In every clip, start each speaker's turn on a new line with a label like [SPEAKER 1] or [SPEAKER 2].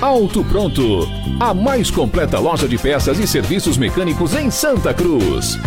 [SPEAKER 1] Auto Pronto, a mais completa loja de peças e serviços mecânicos em Santa Cruz.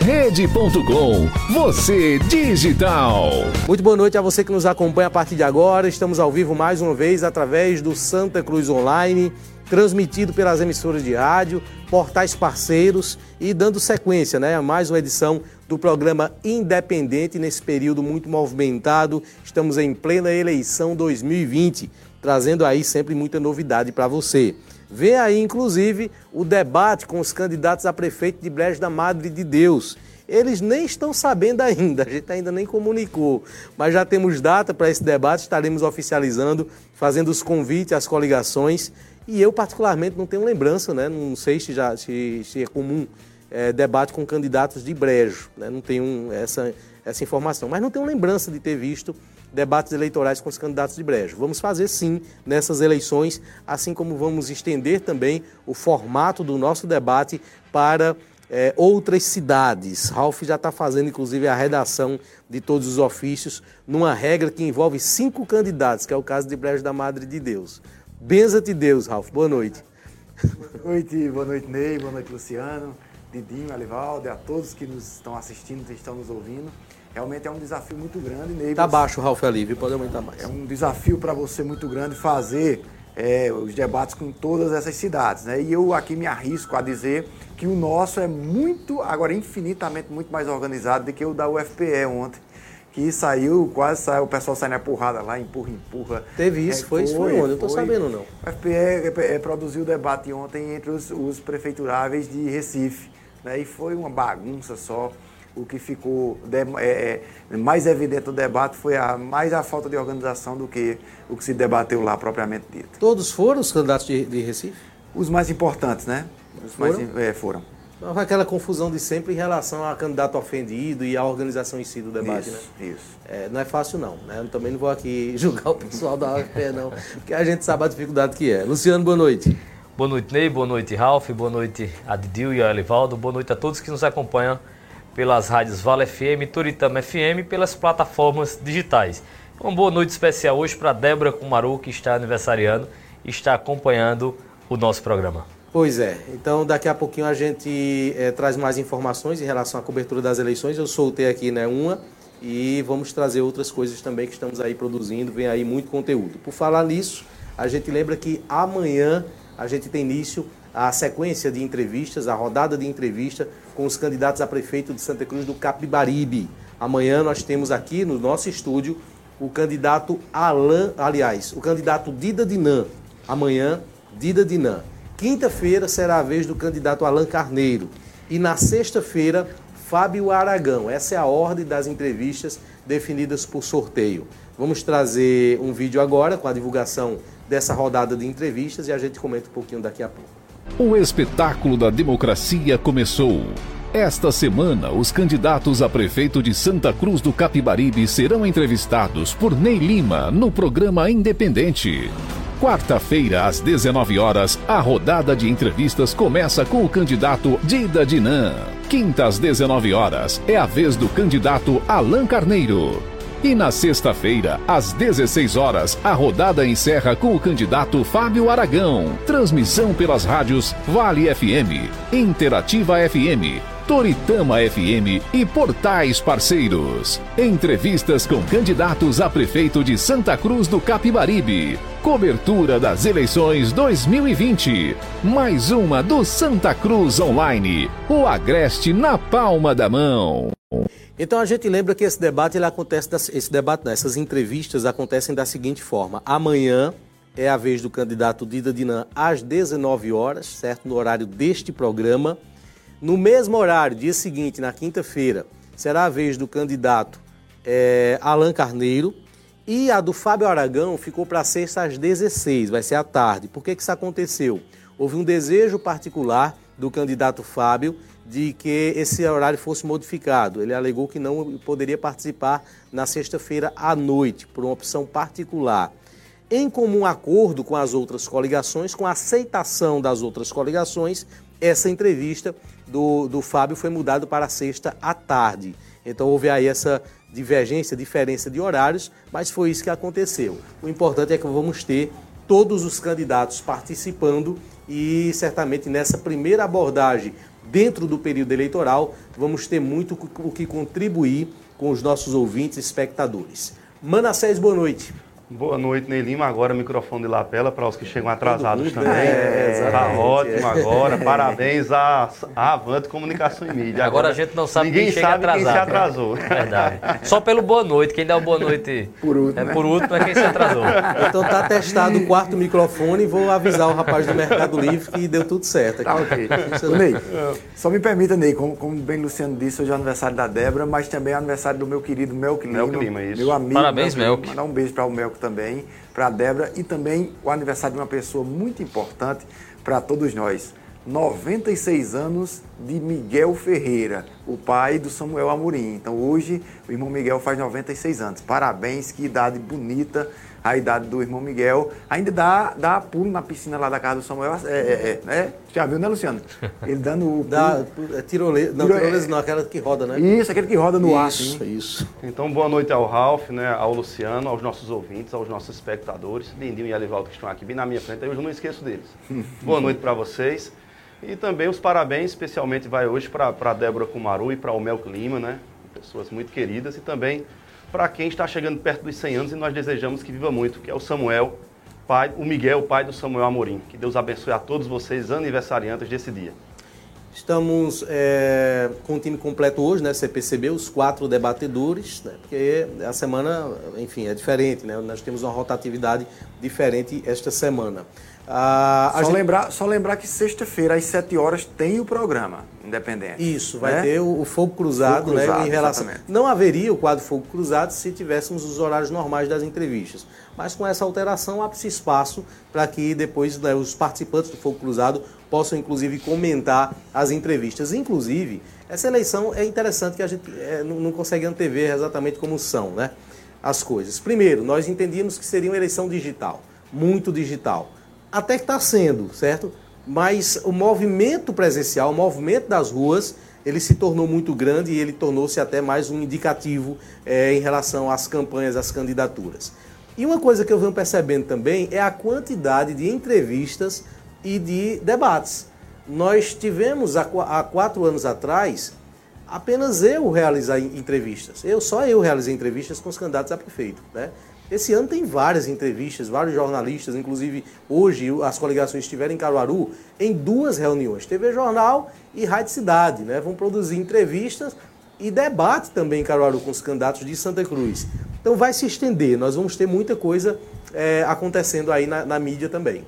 [SPEAKER 1] Rede.com, você digital.
[SPEAKER 2] Muito boa noite a você que nos acompanha a partir de agora. Estamos ao vivo mais uma vez através do Santa Cruz Online, transmitido pelas emissoras de rádio, portais parceiros e dando sequência né, a mais uma edição do programa Independente nesse período muito movimentado. Estamos em plena eleição 2020 trazendo aí sempre muita novidade para você. Vem aí, inclusive, o debate com os candidatos a prefeito de Brejo da Madre de Deus. Eles nem estão sabendo ainda, a gente ainda nem comunicou, mas já temos data para esse debate, estaremos oficializando, fazendo os convites às coligações. E eu, particularmente, não tenho lembrança, né? não sei se, já, se, se é comum é, debate com candidatos de Brejo, né? não tenho essa, essa informação, mas não tenho lembrança de ter visto debates eleitorais com os candidatos de Brejo. Vamos fazer sim nessas eleições, assim como vamos estender também o formato do nosso debate para é, outras cidades. Ralph já está fazendo, inclusive, a redação de todos os ofícios numa regra que envolve cinco candidatos, que é o caso de Brejo da Madre de Deus. Benza-te Deus, Ralph. Boa noite.
[SPEAKER 3] Boa noite, boa noite, Ney, boa noite, Luciano, Didinho, Alivaldo, a todos que nos estão assistindo, que estão nos ouvindo. Realmente é um desafio muito grande. Ney,
[SPEAKER 2] tá baixo, Ralf Alívio, pode aumentar mais.
[SPEAKER 3] É um desafio para você muito grande fazer é, os debates com todas essas cidades. Né? E eu aqui me arrisco a dizer que o nosso é muito, agora infinitamente muito mais organizado do que o da UFPE ontem. Que saiu, quase saiu, o pessoal sai na porrada lá, empurra, empurra.
[SPEAKER 2] Teve isso, é, foi, isso foi onde? Eu estou sabendo não.
[SPEAKER 3] O FPE é, é, produziu o debate ontem entre os, os prefeituráveis de Recife. Né? E foi uma bagunça só o que ficou é, é, mais evidente no debate foi a, mais a falta de organização do que o que se debateu lá propriamente dito.
[SPEAKER 2] Todos foram os candidatos de, de Recife?
[SPEAKER 3] Os mais importantes, né? Os foram? mais é, foram.
[SPEAKER 2] Aquela confusão de sempre em relação a candidato ofendido e a organização em si do debate,
[SPEAKER 3] isso,
[SPEAKER 2] né?
[SPEAKER 3] Isso.
[SPEAKER 2] É, não é fácil, não. Né? Eu também não vou aqui julgar o pessoal da UFPE, não, porque a gente sabe a dificuldade que é. Luciano, boa noite.
[SPEAKER 4] Boa noite, Ney. Boa noite, Ralf. Boa noite, Adidil e a Elivaldo. Boa noite a todos que nos acompanham pelas rádios Vale FM, Turitama FM e pelas plataformas digitais. Uma boa noite especial hoje para Débora Kumaru, que está aniversariando e está acompanhando o nosso programa.
[SPEAKER 2] Pois é, então daqui a pouquinho a gente é, traz mais informações em relação à cobertura das eleições. Eu soltei aqui né, uma e vamos trazer outras coisas também que estamos aí produzindo, vem aí muito conteúdo. Por falar nisso, a gente lembra que amanhã a gente tem início a sequência de entrevistas, a rodada de entrevista com os candidatos a prefeito de Santa Cruz do Capibaribe. Amanhã nós temos aqui no nosso estúdio o candidato Alain, aliás, o candidato Dida Dinan. Amanhã, Dida Dinan. Quinta-feira será a vez do candidato Alain Carneiro. E na sexta-feira, Fábio Aragão. Essa é a ordem das entrevistas definidas por sorteio. Vamos trazer um vídeo agora com a divulgação dessa rodada de entrevistas e a gente comenta um pouquinho daqui a pouco.
[SPEAKER 1] O espetáculo da democracia começou. Esta semana, os candidatos a prefeito de Santa Cruz do Capibaribe serão entrevistados por Ney Lima no programa Independente. Quarta-feira, às 19 horas, a rodada de entrevistas começa com o candidato Dida Dinan. Quinta, às 19 horas, é a vez do candidato Alain Carneiro. E na sexta-feira, às 16 horas, a rodada encerra com o candidato Fábio Aragão. Transmissão pelas rádios Vale FM, Interativa FM, Toritama FM e portais parceiros. Entrevistas com candidatos a prefeito de Santa Cruz do Capibaribe. Cobertura das eleições 2020. Mais uma do Santa Cruz Online. O Agreste na palma da mão.
[SPEAKER 2] Então a gente lembra que esse debate ele acontece, esse debate, não, essas entrevistas acontecem da seguinte forma: amanhã é a vez do candidato Dida Dinan às 19 horas, certo? No horário deste programa. No mesmo horário, dia seguinte, na quinta-feira, será a vez do candidato é, Alan Carneiro. E a do Fábio Aragão ficou para sexta às 16, vai ser à tarde. Por que, que isso aconteceu? Houve um desejo particular do candidato Fábio de que esse horário fosse modificado. Ele alegou que não poderia participar na sexta-feira à noite, por uma opção particular. Em comum acordo com as outras coligações, com a aceitação das outras coligações, essa entrevista do, do Fábio foi mudada para sexta à tarde. Então houve aí essa divergência, diferença de horários, mas foi isso que aconteceu. O importante é que vamos ter todos os candidatos participando e certamente nessa primeira abordagem dentro do período eleitoral, vamos ter muito o que contribuir com os nossos ouvintes e espectadores. Manassés, boa noite.
[SPEAKER 5] Boa noite, Ney Lima. Agora microfone de lapela para os que chegam atrasados mundo, também. É, tá ótimo agora. Parabéns à, à Avante Comunicação e Mídia.
[SPEAKER 4] Agora, agora a gente não sabe ninguém quem chega sabe atrasado.
[SPEAKER 5] quem se atrasou.
[SPEAKER 4] Verdade. Só pelo boa noite. Quem dá o boa noite
[SPEAKER 3] por último,
[SPEAKER 4] é, por último é quem se atrasou.
[SPEAKER 2] Então tá testado o quarto microfone e vou avisar o rapaz do Mercado Livre que deu tudo certo.
[SPEAKER 3] Tá ok. Ney, só me permita, Ney, como, como bem Luciano disse, hoje é aniversário da Débora, mas também é aniversário do meu querido Melk Lima.
[SPEAKER 5] Melk Lima, isso.
[SPEAKER 3] Meu amigo.
[SPEAKER 4] Parabéns, Melk.
[SPEAKER 3] Mandar um beijo para o Melk também, para a Débora e também o aniversário de uma pessoa muito importante para todos nós. 96 anos de Miguel Ferreira, o pai do Samuel Amorim. Então hoje o irmão Miguel faz 96 anos. Parabéns, que idade bonita a idade do irmão Miguel. Ainda dá, dá pulo na piscina lá da casa do Samuel. É, é, é né? Já viu, né, Luciano? Ele dando o.
[SPEAKER 2] Dá, é tirolesa, não, tirolesa não, aquela que roda, né?
[SPEAKER 3] Isso, aquele que roda no
[SPEAKER 2] isso,
[SPEAKER 3] ar.
[SPEAKER 2] Isso, isso.
[SPEAKER 5] Então, boa noite ao Ralph, né, ao Luciano, aos nossos ouvintes, aos nossos espectadores, Lindinho e Alivaldo que estão aqui bem na minha frente, eu não esqueço deles. boa noite para vocês. E também os parabéns, especialmente vai hoje para a Débora Kumaru e para o Melco Lima, né? Pessoas muito queridas e também para quem está chegando perto dos 100 anos e nós desejamos que viva muito, que é o Samuel, pai, o Miguel, pai do Samuel Amorim. Que Deus abençoe a todos vocês, aniversariantes desse dia.
[SPEAKER 2] Estamos é, com o time completo hoje, né? Você percebeu os quatro debatedores, né? Porque a semana, enfim, é diferente, né? Nós temos uma rotatividade diferente esta semana.
[SPEAKER 3] Ah, só, gente... lembrar, só lembrar que sexta-feira, às 7 horas, tem o programa independente.
[SPEAKER 2] Isso, vai né? ter o, o fogo cruzado, fogo cruzado né? Em relação. Exatamente. Não haveria o quadro fogo cruzado se tivéssemos os horários normais das entrevistas. Mas com essa alteração, abre-se espaço para que depois né, os participantes do fogo cruzado possam, inclusive, comentar as entrevistas. Inclusive, essa eleição é interessante que a gente é, não, não consegue antever exatamente como são né, as coisas. Primeiro, nós entendíamos que seria uma eleição digital, muito digital até que está sendo, certo? Mas o movimento presencial, o movimento das ruas, ele se tornou muito grande e ele tornou-se até mais um indicativo é, em relação às campanhas, às candidaturas. E uma coisa que eu venho percebendo também é a quantidade de entrevistas e de debates. Nós tivemos há quatro anos atrás apenas eu realizar entrevistas. Eu só eu realizei entrevistas com os candidatos a prefeito, né? Esse ano tem várias entrevistas, vários jornalistas, inclusive hoje as coligações estiveram em Caruaru em duas reuniões, TV Jornal e Rádio Cidade, né? Vão produzir entrevistas e debate também em Caruaru com os candidatos de Santa Cruz. Então vai se estender, nós vamos ter muita coisa é, acontecendo aí na, na, mídia também.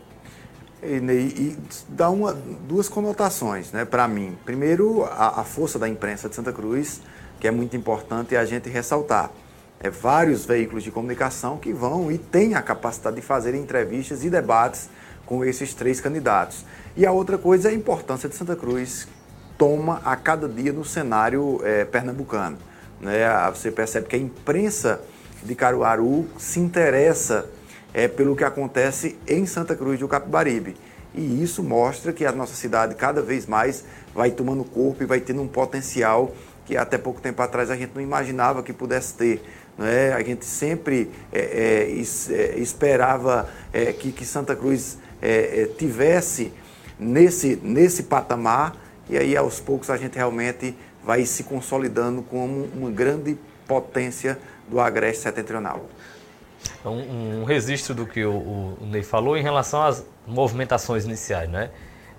[SPEAKER 3] E, e, dá uma, duas conotações né, para mim. Primeiro, a, a força da imprensa de Santa Cruz, que é muito importante a gente ressaltar é, vários veículos de comunicação que vão e têm a capacidade de fazer entrevistas e debates com esses três candidatos. E a outra coisa é a importância de Santa Cruz toma a cada dia no cenário é, pernambucano. Né? Você percebe que a imprensa de Caruaru se interessa é, pelo que acontece em Santa Cruz do Capibaribe. E isso mostra que a nossa cidade cada vez mais vai tomando corpo e vai tendo um potencial que até pouco tempo atrás a gente não imaginava que pudesse ter né? a gente sempre é, é, é, esperava é, que, que, Santa Cruz é, tivesse nesse, nesse patamar, e aí aos poucos a gente realmente vai se consolidando como uma grande potência do Agreste Setentrional.
[SPEAKER 4] Um, um registro do que o, o, Ney falou em relação às movimentações iniciais, né?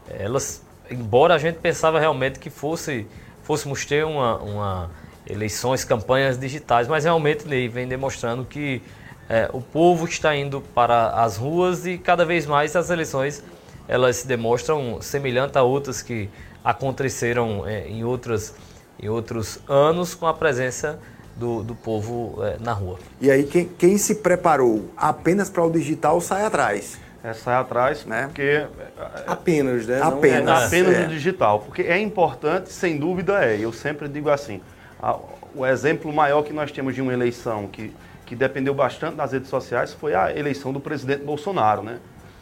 [SPEAKER 4] Elas, embora a gente pensava realmente que fosse, fôssemos ter uma, uma eleições, campanhas digitais, mas realmente Ney vem demonstrando que é, o povo está indo para as ruas e cada vez mais as eleições elas se demonstram semelhantes a outras que aconteceram é, em, outras, em outros anos com a presença do, do povo é, na rua.
[SPEAKER 3] E aí quem, quem se preparou apenas para o digital sai atrás.
[SPEAKER 5] É, sai atrás, né? Porque. É,
[SPEAKER 2] apenas, né?
[SPEAKER 5] Apenas. É, apenas é. o digital. Porque é importante, sem dúvida é. Eu sempre digo assim: a, o exemplo maior que nós temos de uma eleição que, que dependeu bastante das redes sociais foi a eleição do presidente Bolsonaro, né?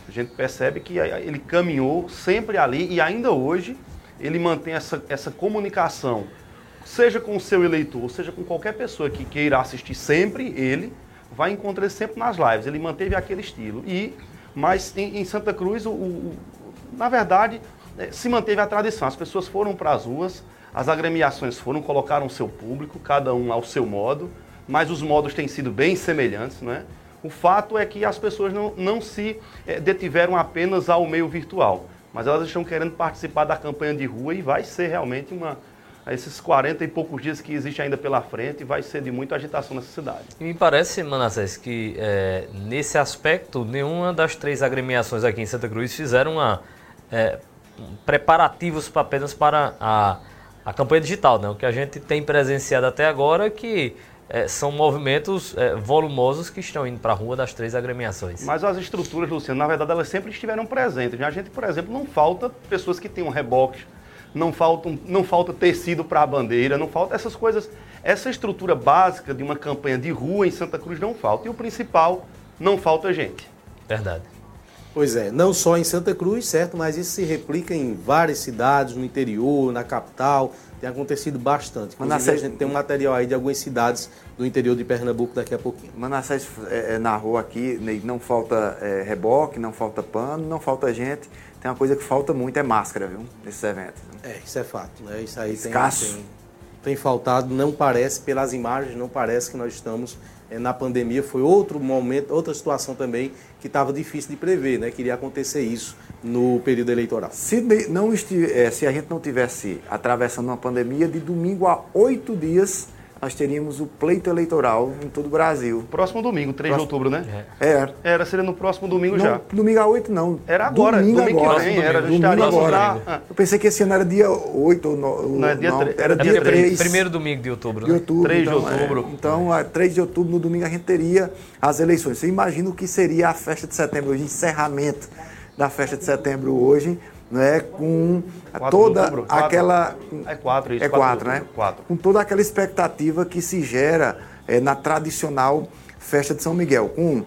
[SPEAKER 5] A gente percebe que ele caminhou sempre ali e ainda hoje ele mantém essa, essa comunicação seja com o seu eleitor, seja com qualquer pessoa que queira assistir sempre ele, vai encontrar ele sempre nas lives. Ele manteve aquele estilo. E, mas em, em Santa Cruz, o, o, na verdade, é, se manteve a tradição. As pessoas foram para as ruas, as agremiações foram, colocaram seu público, cada um ao seu modo, mas os modos têm sido bem semelhantes, né? O fato é que as pessoas não, não se é, detiveram apenas ao meio virtual, mas elas estão querendo participar da campanha de rua e vai ser realmente uma, esses 40 e poucos dias que existe ainda pela frente, vai ser de muita agitação nessa cidade.
[SPEAKER 4] E me parece, Manassés, que é, nesse aspecto, nenhuma das três agremiações aqui em Santa Cruz fizeram uma, é, preparativos apenas para a, a campanha digital. Né? O que a gente tem presenciado até agora é que é, são movimentos é, volumosos que estão indo para a rua das três agremiações.
[SPEAKER 5] Mas as estruturas, Luciano, na verdade, elas sempre estiveram presentes. A gente, por exemplo, não falta pessoas que tenham reboques, não falta, não falta tecido para a bandeira, não falta essas coisas. Essa estrutura básica de uma campanha de rua em Santa Cruz não falta. E o principal, não falta gente.
[SPEAKER 4] Verdade.
[SPEAKER 2] Pois é, não só em Santa Cruz, certo? Mas isso se replica em várias cidades, no interior, na capital. Tem acontecido bastante. Inclusive, a gente tem um material aí de algumas cidades do interior de Pernambuco daqui a pouquinho.
[SPEAKER 3] Manassés é, é, na rua aqui, não falta é, reboque, não falta pano, não falta gente tem uma coisa que falta muito, é máscara, viu? Nesses eventos.
[SPEAKER 2] É, isso é fato, né? Isso aí tem, tem, tem, faltado, não parece, pelas imagens, não parece que nós estamos na pandemia. Foi outro momento, outra situação também que estava difícil de prever, né? Queria acontecer isso no período eleitoral.
[SPEAKER 3] Se, não é, se a gente não tivesse atravessando uma pandemia, de domingo a oito dias nós teríamos o pleito eleitoral em todo o Brasil.
[SPEAKER 5] Próximo domingo, 3 próximo... de outubro, né?
[SPEAKER 3] É. Era.
[SPEAKER 5] Era, seria no próximo domingo
[SPEAKER 3] não,
[SPEAKER 5] já.
[SPEAKER 3] Domingo a 8 não.
[SPEAKER 5] Era agora, domingo, domingo agora. que vem, era,
[SPEAKER 3] domingo agora. Ah. Eu pensei que esse ano era dia 8 ou no,
[SPEAKER 5] Não, é dia não, 3.
[SPEAKER 3] Era é dia 3.
[SPEAKER 4] Primeiro domingo de outubro,
[SPEAKER 3] de outubro,
[SPEAKER 5] né? 3
[SPEAKER 3] então,
[SPEAKER 5] de outubro.
[SPEAKER 3] É, então, é. 3 de outubro, no domingo, a gente teria as eleições. Você imagina o que seria a festa de setembro hoje, encerramento da festa de setembro hoje, né, com toda aquela
[SPEAKER 5] é quatro, isso,
[SPEAKER 3] é quatro, né?
[SPEAKER 5] Quatro.
[SPEAKER 3] Com toda aquela expectativa que se gera é, na tradicional festa de São Miguel, com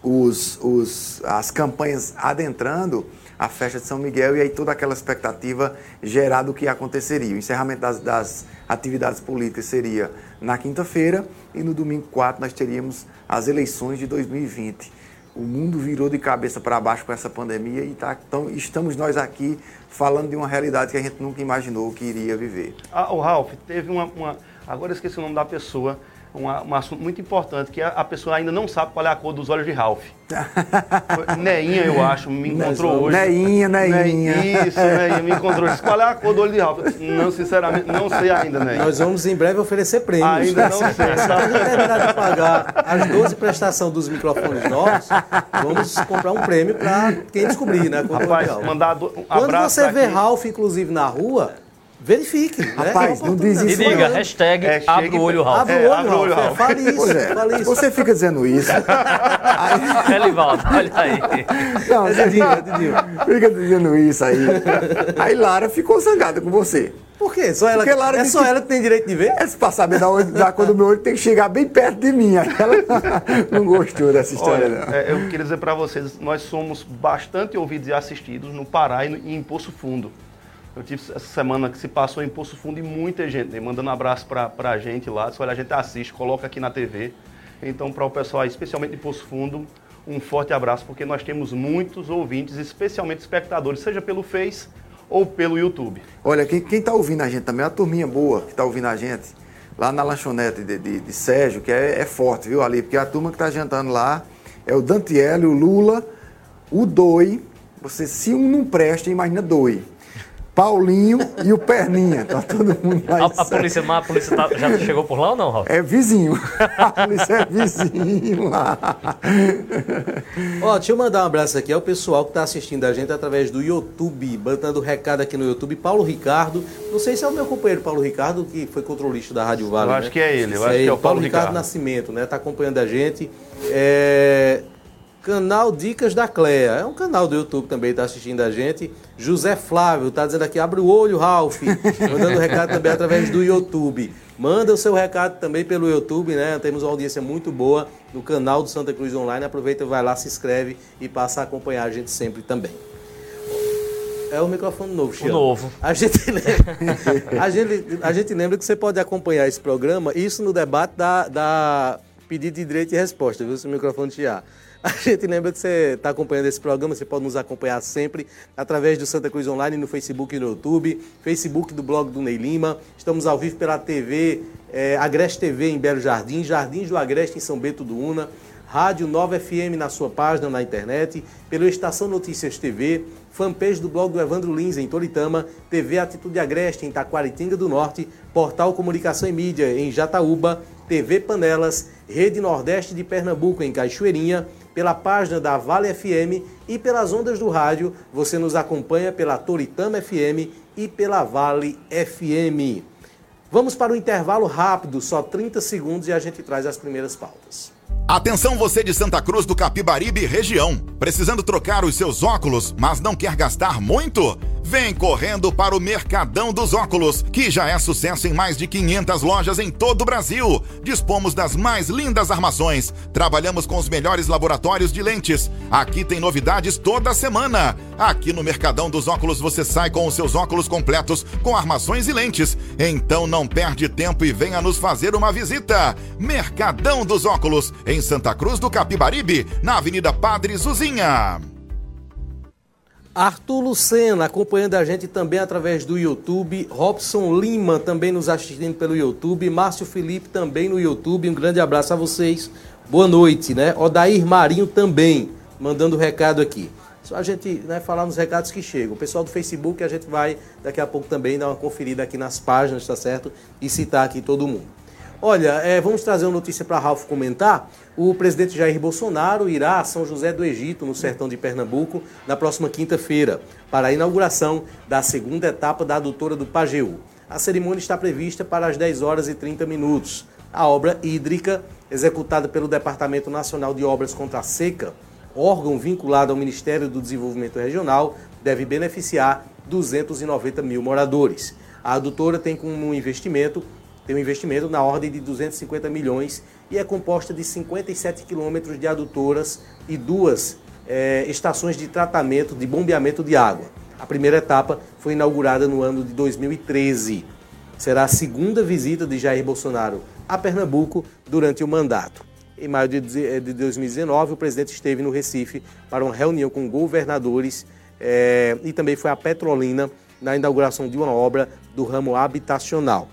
[SPEAKER 3] os, os, as campanhas adentrando a festa de São Miguel e aí toda aquela expectativa gerada do que aconteceria. O encerramento das, das atividades políticas seria na quinta-feira e no domingo 4 nós teríamos as eleições de 2020 o mundo virou de cabeça para baixo com essa pandemia e tá, então, estamos nós aqui falando de uma realidade que a gente nunca imaginou que iria viver.
[SPEAKER 5] Ah, o Ralph, teve uma, uma, Agora eu esqueci o nome da pessoa uma, um assunto muito importante, que a, pessoa ainda não sabe qual é a cor dos olhos de Ralph. Neinha, eu acho, me encontrou hoje.
[SPEAKER 3] Neinha, Neinha.
[SPEAKER 5] Isso, Neinha, me encontrou hoje. Qual é a cor do olho de Ralph? Não, sinceramente, não sei ainda, Neinha.
[SPEAKER 2] Nós vamos em breve oferecer prêmios.
[SPEAKER 5] Ainda não sei. Se
[SPEAKER 2] a gente terminar de pagar as 12 prestações dos microfones novos, vamos comprar um prêmio para quem descobrir, né?
[SPEAKER 5] Rapaz, mandar um
[SPEAKER 2] Quando você vê Ralph, inclusive, na rua verifique. Né?
[SPEAKER 3] Rapaz, né? não diz isso.
[SPEAKER 4] E diga, hashtag é, abre o olho, Ralf.
[SPEAKER 2] Abre o olho, olho Ralf. Fale isso, é. fale isso.
[SPEAKER 3] Você fica dizendo isso.
[SPEAKER 4] aí... Elivaldo, olha aí.
[SPEAKER 3] Não, é Didinho, é Didinho. Fica dizendo isso aí. Aí Lara ficou zangada com você.
[SPEAKER 2] Por quê? Só ela, Lara é só que... ela que tem direito de ver?
[SPEAKER 3] É, para saber da, onde, da cor do meu olho, tem que chegar bem perto de mim. Ela não gostou dessa história, Olha, não.
[SPEAKER 5] É, eu queria dizer para vocês, nós somos bastante ouvidos e assistidos no Pará e, no, e em Poço Fundo. Eu tive essa semana que se passou em Poço Fundo e muita gente, né, mandando um abraço para a gente lá. Se olha, a gente assiste, coloca aqui na TV. Então, para o pessoal, especialmente de Poço Fundo, um forte abraço, porque nós temos muitos ouvintes, especialmente espectadores, seja pelo Face ou pelo YouTube.
[SPEAKER 3] Olha, quem está ouvindo a gente também, uma turminha boa que está ouvindo a gente, lá na lanchonete de, de, de Sérgio, que é, é, forte, viu, ali? Porque a turma que está jantando lá é o Dantiele, o Lula, o Doi. Você, se um não presta, imagina Doi. Paulinho e o Perninha. Tá todo mundo
[SPEAKER 4] lá. A, a polícia, a polícia tá, já chegou por lá ou não, Ralf?
[SPEAKER 3] É vizinho. A polícia é vizinho lá.
[SPEAKER 2] Ó, deixa eu mandar um abraço aqui ao pessoal que está assistindo a gente através do YouTube, botando recado aqui no YouTube. Paulo Ricardo. Não sei se é o meu companheiro Paulo Ricardo, que foi controlista da Rádio Vale.
[SPEAKER 5] Eu
[SPEAKER 2] né?
[SPEAKER 5] acho que é ele, eu acho que é o Paulo,
[SPEAKER 2] Paulo
[SPEAKER 5] Ricardo.
[SPEAKER 2] Ricardo Nascimento, né? Tá acompanhando a gente. É... Canal Dicas da Clea. É um canal do YouTube também, está assistindo a gente. José Flávio está dizendo aqui, abre o olho, Ralf. Mandando recado também através do YouTube. Manda o seu recado também pelo YouTube, né? Temos uma audiência muito boa no canal do Santa Cruz Online. Aproveita, vai lá, se inscreve e passa a acompanhar a gente sempre também. É o microfone novo, Chico.
[SPEAKER 4] O novo.
[SPEAKER 2] A gente, lembra, a, gente, a gente lembra que você pode acompanhar esse programa, isso no debate da, da pedido de direito e resposta, viu? Se o microfone tirar. A gente lembra que você está acompanhando esse programa, você pode nos acompanhar sempre através do Santa Cruz Online no Facebook e no YouTube, Facebook do blog do Ney Lima. Estamos ao vivo pela TV, é, Agreste TV em Belo Jardim, Jardins do Agreste em São Bento do Una, Rádio Nova FM na sua página na internet, pela Estação Notícias TV, fanpage do blog do Evandro Lins em Toritama, TV Atitude Agreste em Taquaritinga do Norte, Portal Comunicação e Mídia em Jataúba, TV Panelas, Rede Nordeste de Pernambuco em Cachoeirinha, pela página da Vale FM e pelas ondas do rádio. Você nos acompanha pela Toritama FM e pela Vale FM. Vamos para o intervalo rápido, só 30 segundos e a gente traz as primeiras pautas.
[SPEAKER 6] Atenção você de Santa Cruz do Capibaribe região. Precisando trocar os seus óculos, mas não quer gastar muito? Vem correndo para o Mercadão dos Óculos, que já é sucesso em mais de 500 lojas em todo o Brasil. Dispomos das mais lindas armações. Trabalhamos com os melhores laboratórios de lentes. Aqui tem novidades toda semana. Aqui no Mercadão dos Óculos você sai com os seus óculos completos com armações e lentes. Então não perde tempo e venha nos fazer uma visita. Mercadão dos Óculos, em Santa Cruz do Capibaribe, na Avenida Padre Zuzinha.
[SPEAKER 2] Arthur Lucena acompanhando a gente também através do YouTube. Robson Lima também nos assistindo pelo YouTube. Márcio Felipe também no YouTube. Um grande abraço a vocês. Boa noite, né? Odair Marinho também mandando recado aqui. Só a gente né, falar nos recados que chegam. O pessoal do Facebook a gente vai daqui a pouco também dar uma conferida aqui nas páginas, tá certo? E citar aqui todo mundo. Olha, é, vamos trazer uma notícia para Ralf comentar. O presidente Jair Bolsonaro irá a São José do Egito, no sertão de Pernambuco, na próxima quinta-feira, para a inauguração da segunda etapa da adutora do Pajeú. A cerimônia está prevista para as 10 horas e 30 minutos. A obra hídrica, executada pelo Departamento Nacional de Obras contra a Seca, órgão vinculado ao Ministério do Desenvolvimento Regional, deve beneficiar 290 mil moradores. A adutora tem como investimento tem um investimento na ordem de 250 milhões e é composta de 57 quilômetros de adutoras e duas é, estações de tratamento, de bombeamento de água. A primeira etapa foi inaugurada no ano de 2013. Será a segunda visita de Jair Bolsonaro a Pernambuco durante o mandato. Em maio de 2019, o presidente esteve no Recife para uma reunião com governadores é, e também foi a Petrolina na inauguração de uma obra do ramo habitacional.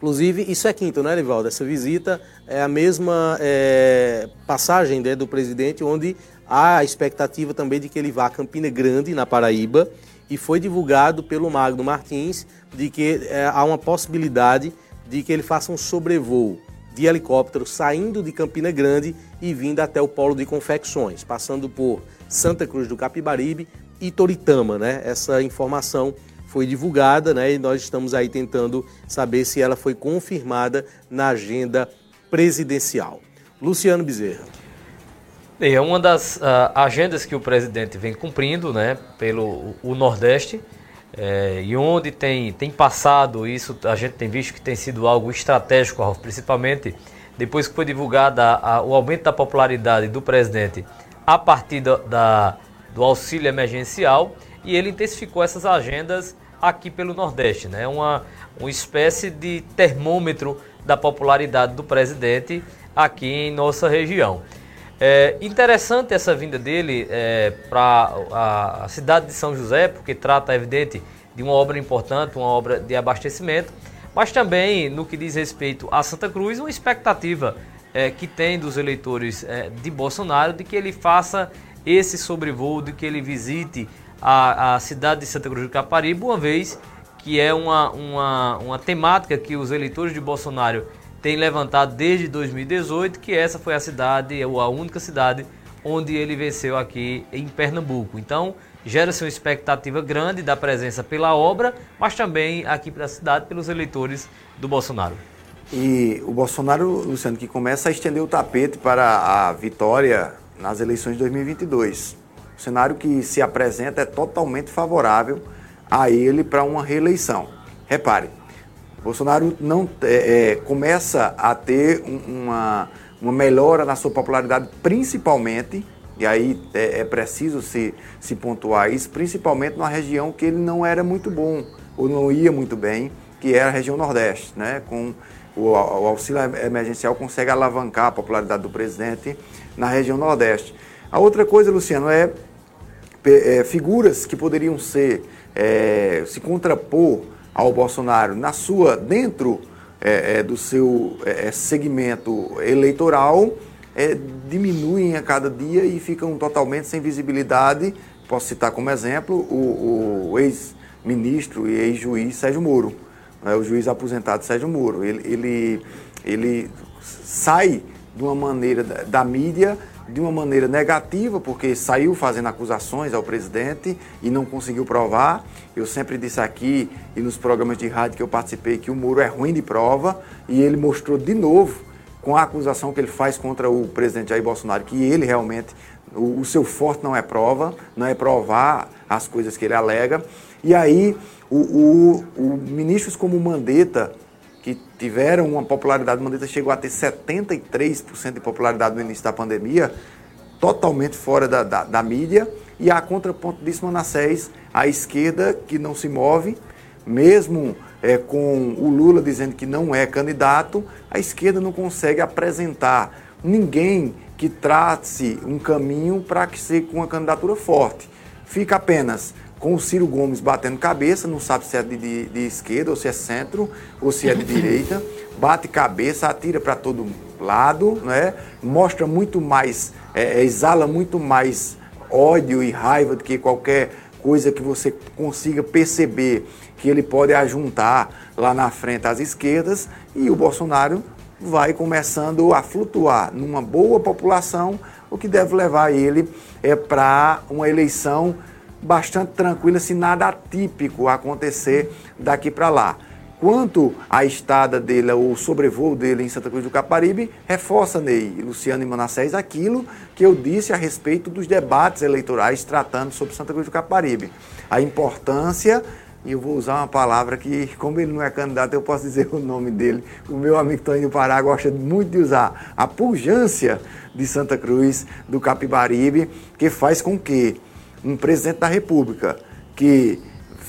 [SPEAKER 2] Inclusive, isso é quinto, né, Livaldo? Essa visita é a mesma é, passagem né, do presidente, onde há a expectativa também de que ele vá a Campina Grande, na Paraíba, e foi divulgado pelo Magno Martins de que é, há uma possibilidade de que ele faça um sobrevoo de helicóptero saindo de Campina Grande e vindo até o polo de confecções, passando por Santa Cruz do Capibaribe e Toritama, né? Essa informação foi divulgada, né? E nós estamos aí tentando saber se ela foi confirmada na agenda presidencial. Luciano Bezerra.
[SPEAKER 4] É uma das uh, agendas que o presidente vem cumprindo, né, pelo o Nordeste, é, e onde tem, tem passado isso, a gente tem visto que tem sido algo estratégico, principalmente depois que foi divulgada a, o aumento da popularidade do presidente a partir da, da, do auxílio emergencial, e ele intensificou essas agendas aqui pelo Nordeste, né? Uma, uma espécie de termômetro da popularidade do presidente aqui em nossa região. É interessante essa vinda dele é, para a, a, cidade de São José, porque trata, é evidente, de uma obra importante, uma obra de abastecimento, mas também no que diz respeito a Santa Cruz, uma expectativa é, que tem dos eleitores é, de Bolsonaro de que ele faça esse sobrevoo, de que ele visite a, a cidade de Santa Cruz do Caparibe, uma vez que é uma, uma, uma temática que os eleitores de Bolsonaro têm levantado desde 2018, que essa foi a cidade, ou a única cidade, onde ele venceu aqui em Pernambuco. Então, gera-se uma expectativa grande da presença pela obra, mas também aqui para a cidade, pelos eleitores do Bolsonaro.
[SPEAKER 3] E o Bolsonaro, Luciano, que começa a estender o tapete para a vitória nas eleições de 2022. O cenário que se apresenta é totalmente favorável a ele para uma reeleição. Repare, Bolsonaro não é, é, começa a ter uma, uma melhora na sua popularidade, principalmente, e aí é, é, preciso se, se pontuar isso, principalmente numa região que ele não era muito bom, ou não ia muito bem, que era a região Nordeste, né? Com o, o auxílio emergencial consegue alavancar a popularidade do presidente na região Nordeste. A outra coisa, Luciano, é, é figuras que poderiam ser, é, se contrapor ao Bolsonaro na sua, dentro é, do seu segmento eleitoral, diminuem a cada dia e ficam totalmente sem visibilidade. Posso citar como exemplo o, o ex-ministro e ex-juiz Sérgio Moro, né, o juiz aposentado Sérgio Moro. Ele, ele, ele sai de uma maneira da, da mídia de uma maneira negativa, porque saiu fazendo acusações ao presidente e não conseguiu provar. Eu sempre disse aqui e nos programas de rádio que eu participei que o Moro é ruim de prova e ele mostrou de novo com a acusação que ele faz contra o presidente Jair Bolsonaro que ele realmente o, o seu forte não é prova, não é provar as coisas que ele alega. E aí o, o, o ministros como Mandetta que tiveram uma popularidade, Mandetta chegou a ter 73% de popularidade no início da pandemia, totalmente fora da, da, da mídia, e a contraponto disso, Manassés, a esquerda que não se move, mesmo é, com o Lula dizendo que não é candidato, a esquerda não consegue apresentar ninguém que trate um caminho para que seja com uma candidatura forte. Fica apenas com o Ciro Gomes batendo cabeça, não sabe se é de, de, de esquerda ou se é centro ou se é de direita, bate cabeça, atira para todo lado, né? mostra muito mais, é, é, exala muito mais ódio e raiva do que qualquer coisa que você consiga perceber que ele pode ajuntar lá na frente às esquerdas e o Bolsonaro vai começando a flutuar numa boa população, o que deve levar ele é para uma eleição bastante tranquila se nada atípico acontecer daqui para lá. Quanto à estada dele, o sobrevoo dele em Santa Cruz do Caparibe, reforça, Ney, Luciano e Manassés, aquilo que eu disse a respeito dos debates eleitorais tratando sobre Santa Cruz do Caparibe. A importância, e eu vou usar uma palavra que, como ele não é candidato, eu posso dizer o nome dele. O meu amigo Toninho Pará gosta muito de usar a pujança de Santa Cruz do Capibaribe, que faz com que um presidente da República que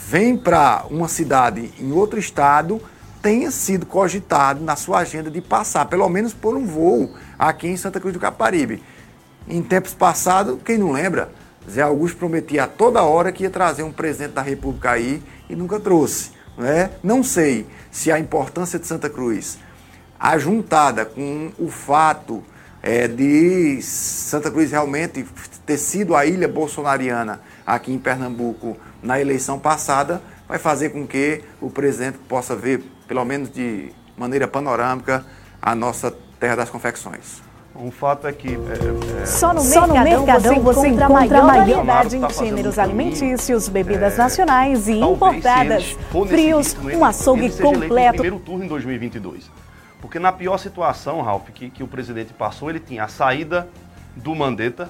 [SPEAKER 3] vem para uma cidade em outro estado tenha sido cogitado na sua agenda de passar, pelo menos por um voo aqui em Santa Cruz do Caparibe. Em tempos passados, quem não lembra, Zé Augusto prometia a toda hora que ia trazer um presidente da República aí e nunca trouxe. Não, é? não sei se a importância de Santa Cruz, ajuntada com o fato é, de Santa Cruz realmente ter sido a ilha bolsonariana aqui em Pernambuco na eleição passada, vai fazer com que o presidente possa ver, pelo menos de maneira panorâmica, a nossa terra das confecções.
[SPEAKER 5] Um fato é que. É,
[SPEAKER 7] é... Só, no Só Mercadão, no Mercadão você, você encontra a maior variedade em gêneros alimentícios, bebidas é, nacionais e importadas. Frios, um açougue completo.
[SPEAKER 5] primeiro turno em 2022. Porque na pior situação, Ralf, que, que o presidente passou, ele tinha a saída do Mandetta,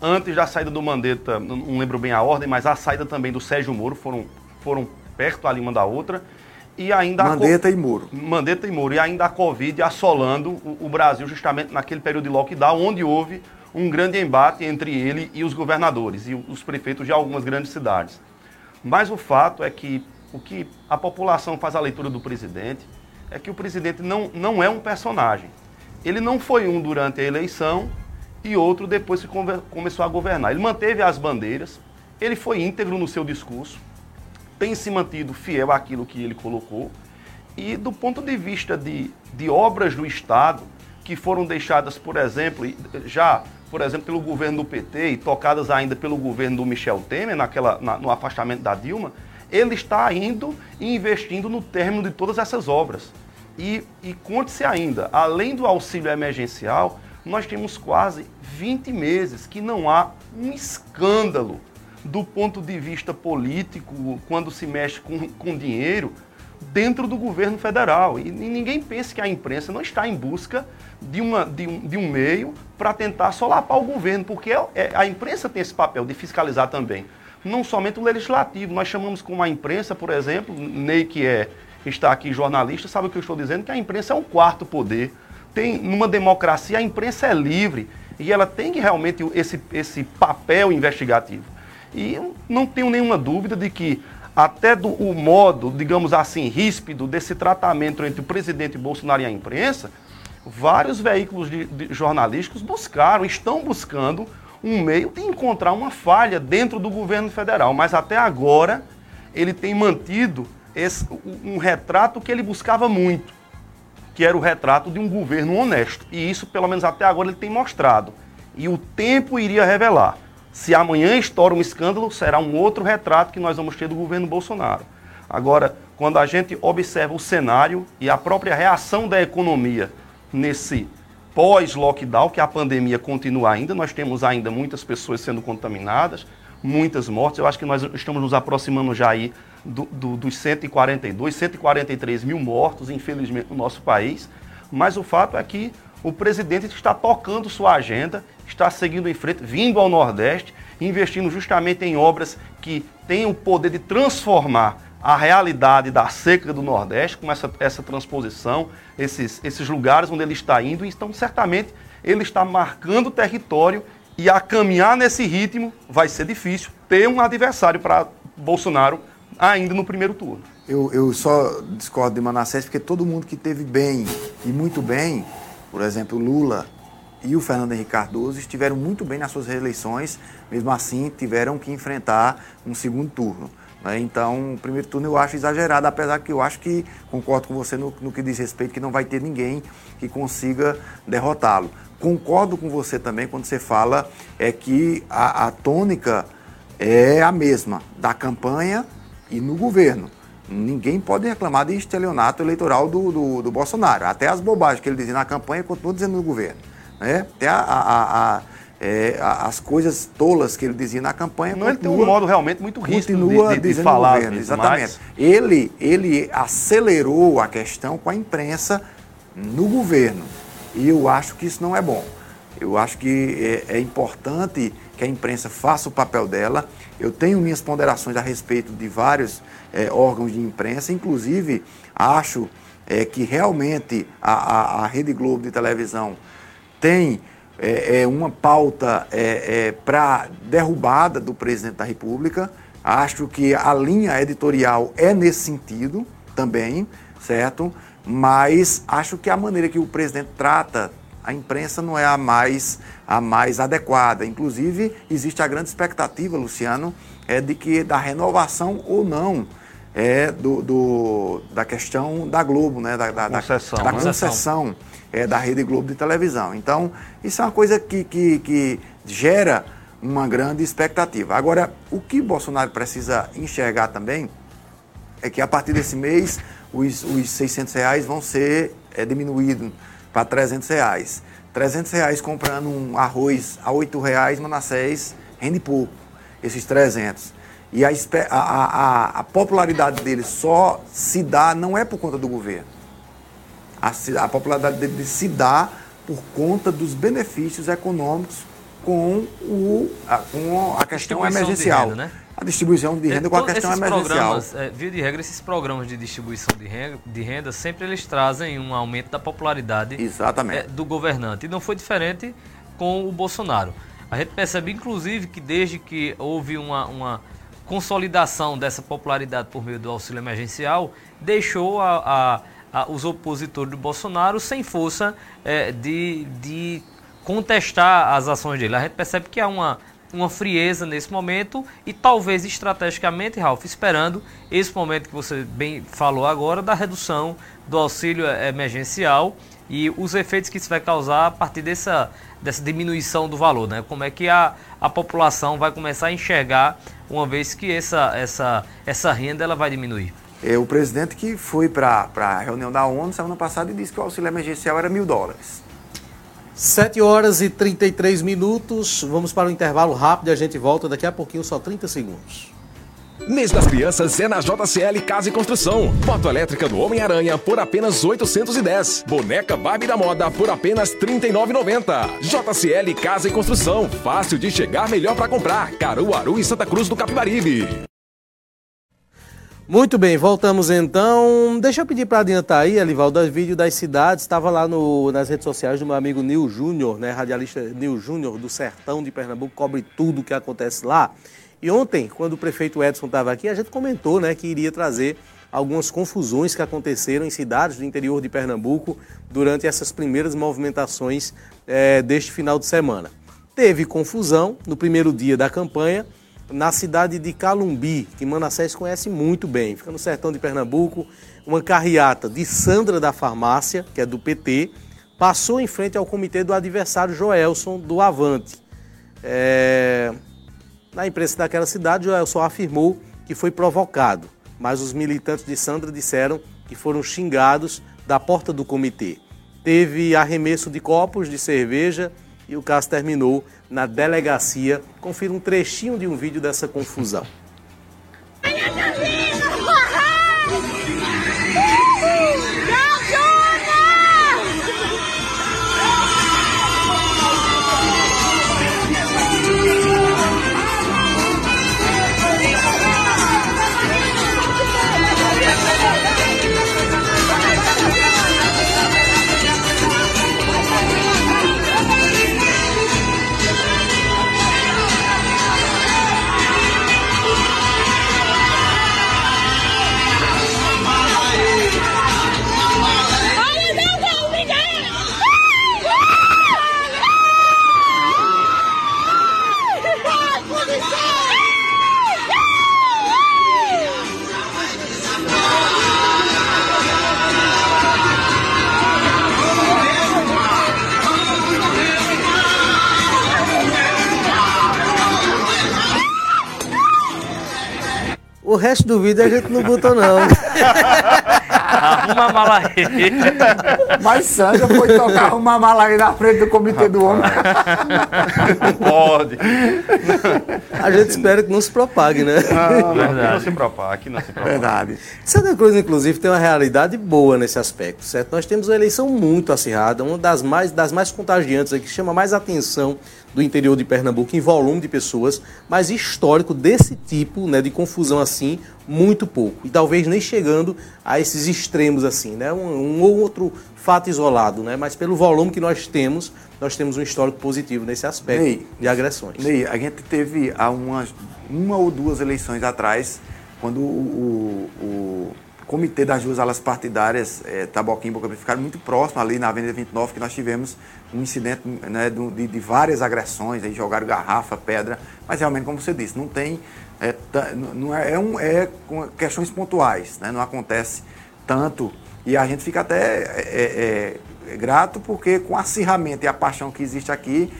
[SPEAKER 5] antes da saída do Mandetta, não lembro bem a ordem, mas a saída também do Sérgio Moro, foram, foram perto ali uma da outra. E ainda
[SPEAKER 3] Mandetta e Moro.
[SPEAKER 5] Mandetta e Moro. E ainda a Covid assolando o, o Brasil justamente naquele período de lockdown, onde houve um grande embate entre ele e os governadores e os prefeitos de algumas grandes cidades. Mas o fato é que o que a população faz a leitura do presidente é que o presidente não, não é um personagem. Ele não foi um durante a eleição e outro depois que começou a governar. Ele manteve as bandeiras, ele foi íntegro no seu discurso, tem se mantido fiel àquilo que ele colocou. E do ponto de vista de, de obras do Estado, que foram deixadas, por exemplo, já, por exemplo, pelo governo do PT e tocadas ainda pelo governo do Michel Temer, naquela, na, no afastamento da Dilma, ele está indo e investindo no término de todas essas obras. E, e conte-se ainda, além do auxílio emergencial, nós temos quase 20 meses que não há um escândalo do ponto de vista político, quando se mexe com, com dinheiro, dentro do governo federal. E, ninguém pense que a imprensa não está em busca de, uma, de, um, de um meio para tentar solapar o governo, porque é, é, a imprensa tem esse papel de fiscalizar também. Não somente o legislativo, nós chamamos como a imprensa, por exemplo, Ney que é, está aqui jornalista, sabe o que eu estou dizendo? Que a imprensa é um quarto poder. Tem, numa democracia, a imprensa é livre e ela tem realmente esse, esse papel investigativo. E não tenho nenhuma dúvida de que até do o modo, digamos assim, ríspido desse tratamento entre o presidente Bolsonaro e a imprensa, vários veículos de, de jornalísticos buscaram, estão buscando um meio de encontrar uma falha dentro do governo federal. Mas até agora ele tem mantido esse, um retrato que ele buscava muito, que era o retrato de um governo honesto. E isso, pelo menos até agora, ele tem mostrado. E o tempo iria revelar. Se amanhã estoura um escândalo, será um outro retrato que nós vamos ter do governo Bolsonaro. Agora, quando a gente observa o cenário e a própria reação da economia nesse pós-lockdown, que a pandemia continua ainda, nós temos ainda muitas pessoas sendo contaminadas, muitas mortes. Eu acho que nós estamos nos aproximando já aí do, do, dos 142, 143 mil mortos, infelizmente, no nosso país. Mas o fato é que o presidente está tocando sua agenda, está seguindo em frente, vindo ao Nordeste, investindo justamente em obras que têm o poder de transformar a realidade da seca do Nordeste, com essa, essa transposição, esses, esses lugares onde ele está indo, então certamente ele está marcando território e a caminhar nesse ritmo vai ser difícil ter um adversário para Bolsonaro ainda no primeiro turno.
[SPEAKER 3] Eu, eu só discordo de Manassés porque todo mundo que teve bem e muito bem por exemplo, Lula e o Fernando Henrique Cardoso estiveram muito bem nas suas reeleições, mesmo assim tiveram que enfrentar um segundo turno. Né? Então, o primeiro turno eu acho exagerado, apesar que eu acho que concordo com você no, no que diz respeito que não vai ter ninguém que consiga derrotá-lo. Concordo com você também quando você fala é que a, a tônica é a mesma da campanha e no governo. Ninguém pode reclamar de estelionato eleitoral do, do, do, Bolsonaro. Até as bobagens que ele dizia na campanha, continua dizendo no governo. Né? Até a, a, a, é, as coisas tolas que ele dizia na campanha.
[SPEAKER 5] Não, continua, ele tem um modo realmente muito rígido
[SPEAKER 3] continua
[SPEAKER 5] de, de,
[SPEAKER 3] de
[SPEAKER 5] falar.
[SPEAKER 3] Governo, exatamente. Mas... Ele, ele acelerou a questão com a imprensa no governo. E eu acho que isso não é bom. Eu acho que é, é importante que a imprensa faça o papel dela. Eu tenho minhas ponderações a respeito de vários é, órgãos de imprensa. Inclusive, acho é, que realmente a, a, a, Rede Globo de televisão tem é, é uma pauta é, é, para derrubada do presidente da República. Acho que a linha editorial é nesse sentido também, certo? Mas acho que a maneira que o presidente trata a imprensa não é a mais, a mais adequada. Inclusive, existe a grande expectativa, Luciano, é de que da renovação ou não é do, do, da questão da Globo, né? da, da, concessão, da, da concessão é, da Rede Globo de televisão. Então, isso é uma coisa que, que, que gera uma grande expectativa. Agora, o que Bolsonaro precisa enxergar também é que a partir desse mês os, os 600 reais vão ser é, diminuídos para 300 reais. 300 reais comprando um arroz a 8 reais, Manassés rende pouco, esses 300. E a, a, a, a, popularidade dele só se dá, não é por conta do governo. A, a popularidade dele se dá por conta dos benefícios econômicos com, o, a, com a questão emergencial. Renda, né? A distribuição de renda é, com a questão emergencial.
[SPEAKER 4] É, via de regra, esses programas de distribuição de renda, de renda sempre eles trazem um aumento da popularidade
[SPEAKER 3] Exatamente. É,
[SPEAKER 4] do governante. E não foi diferente com o Bolsonaro. A gente percebe, inclusive, que desde que houve uma, uma consolidação dessa popularidade por meio do auxílio emergencial deixou a, a, a, os opositores do Bolsonaro sem força é, de, de contestar as ações dele. A gente percebe que há uma, uma frieza nesse momento e talvez estrategicamente, Ralf, esperando esse momento que você bem falou agora da redução do auxílio emergencial e os efeitos que isso vai causar a partir dessa, dessa diminuição do valor, né? Como é que a, a população vai começar a enxergar uma vez que essa, essa, essa renda ela vai diminuir?
[SPEAKER 3] É, o presidente que foi para a reunião da ONU semana passada e disse que o auxílio emergencial era mil dólares.
[SPEAKER 2] 7 horas e 33 minutos. Vamos para o um intervalo rápido e a gente volta daqui a pouquinho, só 30 segundos.
[SPEAKER 1] Mês das Crianças é na JCL Casa e Construção. Moto elétrica do Homem-Aranha por apenas 810. Boneca Barbie da Moda por apenas 39,90. JCL Casa e Construção. Fácil de chegar, melhor para comprar. Caruaru e Santa Cruz do Capibaribe.
[SPEAKER 2] Muito bem, voltamos então. Deixa eu pedir para adiantar aí, Alivaldo, o vídeo das cidades. Estava lá no, nas redes sociais do meu amigo Nil Júnior, né, radialista Nil Júnior, do Sertão de Pernambuco, cobre tudo o que acontece lá. E ontem, quando o prefeito Edson estava aqui, a gente comentou né, que iria trazer algumas confusões que aconteceram em cidades do interior de Pernambuco durante essas primeiras movimentações é, deste final de semana. Teve confusão no primeiro dia da campanha na cidade de Calumbi, que Manassés conhece muito bem, fica no sertão de Pernambuco, uma carreata de Sandra da Farmácia, que é do PT, passou em frente ao comitê do adversário Joelson do Avante. É... Na imprensa daquela cidade, Joelson afirmou que foi provocado, mas os militantes de Sandra disseram que foram xingados da porta do comitê. Teve arremesso de copos de cerveja e o caso terminou na delegacia. Confira um trechinho de um vídeo dessa confusão. O resto do vídeo a gente não botou, não.
[SPEAKER 4] Arruma a mala aí.
[SPEAKER 3] Mas Sandra foi tocar arruma a mala aí na frente do comitê do homem.
[SPEAKER 5] Pode.
[SPEAKER 2] A gente espera que não se propague, né?
[SPEAKER 5] Não, não, aqui não se propaga, aqui não se propaga.
[SPEAKER 3] Verdade.
[SPEAKER 2] Santa Cruz, inclusive, tem uma realidade boa nesse aspecto, certo? Nós temos uma eleição muito acirrada, uma das mais, das mais contagiantes, que chama mais atenção do interior de Pernambuco em volume de pessoas, mas histórico desse tipo, né, de confusão assim, muito pouco. E talvez nem chegando a esses extremos assim, né? Um, um ou outro fato isolado, né? Mas pelo volume que nós temos, nós temos um histórico positivo nesse aspecto Ney, de agressões.
[SPEAKER 3] Ney, a gente teve há umas, uma ou duas eleições atrás, quando o, o, o comitê das duas alas partidárias, é, Taboquim e Boca ficaram muito próximos ali na Avenida 29, que nós tivemos um incidente né, de, de, várias agressões, aí jogaram garrafa, pedra, mas realmente, como você disse, não tem. É, não é, é, um, é questões pontuais, né, não acontece tanto. E a gente fica até é, é, é grato porque com o acirramento e a paixão que existe aqui,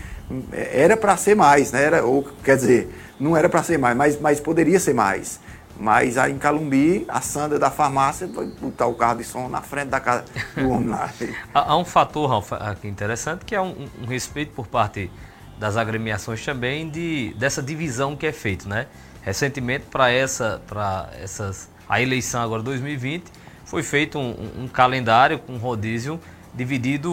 [SPEAKER 3] é, era para ser mais, né? Era, ou, quer dizer, não era para ser mais, mas, mas poderia ser mais. Mas aí em Calumbi, a Sandra da farmácia foi botar o carro de som na frente da casa do homem lá.
[SPEAKER 4] há, um fator, Ralf, aqui interessante, que é um, um, respeito por parte das agremiações também de, dessa divisão que é feita, né? Recentemente, para essa, para essas, a eleição agora 2020, foi feito um, um calendário com rodízio dividido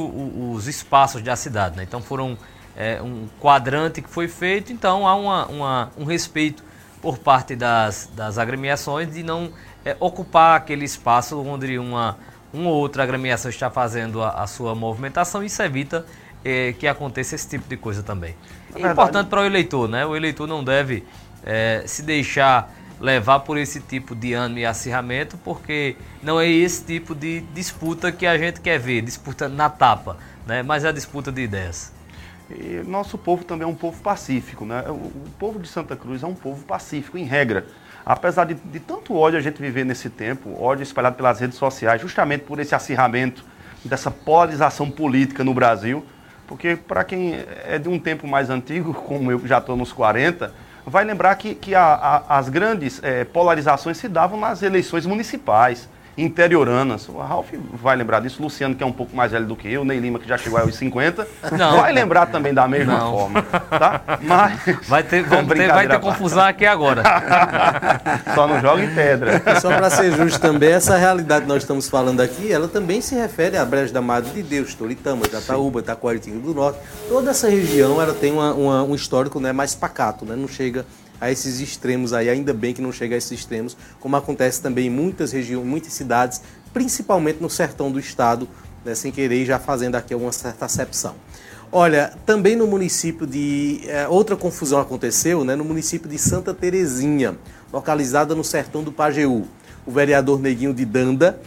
[SPEAKER 4] os espaços da cidade, né? Então foram é, um quadrante que foi feito, então há uma, uma um respeito por parte das, das agremiações de não é, ocupar aquele espaço onde uma, uma ou outra agremiação está fazendo a, a sua movimentação. Isso evita é, que aconteça esse tipo de coisa também. É importante para o eleitor, né? O eleitor não deve é, se deixar levar por esse tipo de ânimo e acirramento, porque não é esse tipo de disputa que a gente quer ver, disputa na tapa, né? mas é a disputa de ideias.
[SPEAKER 5] E nosso povo também é um povo pacífico, né? O, povo de Santa Cruz é um povo pacífico, em regra. Apesar de, de tanto ódio a gente viver nesse tempo, ódio espalhado pelas redes sociais, justamente por esse acirramento, dessa polarização política no Brasil, porque para quem é de um tempo mais antigo, como eu já estou nos 40, vai lembrar que, que a, a, as grandes é, polarizações se davam nas eleições municipais interioranas. O Ralf vai lembrar disso, Luciano, que é um pouco mais velho do que eu, Ney Lima, que já chegou aos 50, não. vai lembrar também da mesma não. forma. Tá?
[SPEAKER 4] Mas. Vai ter, vamos ter, vai ter confusão aqui agora.
[SPEAKER 5] Só não joga em pedra.
[SPEAKER 2] Só para ser justo também, essa realidade que nós estamos falando aqui, ela também se refere à Brejo da Madre de Deus, Toritama, Jataúba, Taquaritinho do Norte. Toda essa região ela tem uma, uma, um histórico né, mais pacato, né? não chega a esses extremos aí, ainda bem que não chega a esses extremos, como acontece também em muitas regiões, muitas cidades, principalmente no sertão do estado, né, sem querer já fazendo aqui uma certa acepção. Olha, também no município de. É, outra confusão aconteceu né, no município de Santa Terezinha, localizada no sertão do Pajeú. O vereador Neguinho de Danda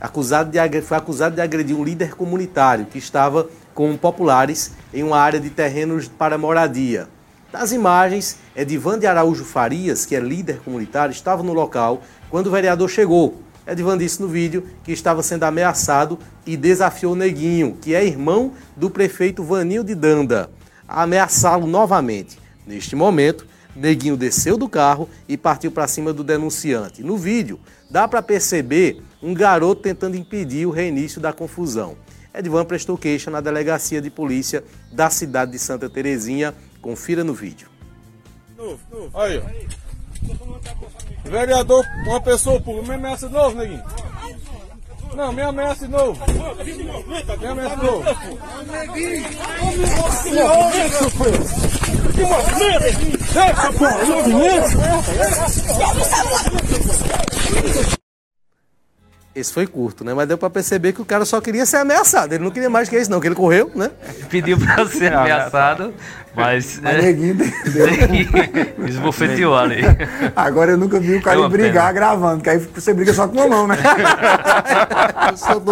[SPEAKER 2] acusado de, foi acusado de agredir um líder comunitário que estava com populares em uma área de terrenos para moradia. Das imagens, Edivan de Araújo Farias, que é líder comunitário, estava no local quando o vereador chegou. Edivan disse no vídeo que estava sendo ameaçado e desafiou Neguinho, que é irmão do prefeito Vanil de Danda, a ameaçá-lo novamente. Neste momento, Neguinho desceu do carro e partiu para cima do denunciante. No vídeo, dá para perceber um garoto tentando impedir o reinício da confusão. Edvan prestou queixa na delegacia de polícia da cidade de Santa Terezinha Confira no vídeo.
[SPEAKER 8] Novo, novo. Aí, ó. Vereador, uma pessoa pública, me ameaça de novo, neguinho. Não, me ameaça de novo. Me ameaça de novo. Neguinho. Que movimento! Eita, porra, movimento!
[SPEAKER 2] Esse foi curto, né? Mas deu para perceber que o cara só queria ser ameaçado. Ele não queria mais que isso, não, que ele correu, né?
[SPEAKER 4] Pediu para ser ameaçado, mas.
[SPEAKER 3] Mas é, neguinho
[SPEAKER 4] deu. Esbofeteou ali.
[SPEAKER 3] Agora eu nunca vi o cara brigar pena. gravando, que aí você briga só com uma mão, né? eu sou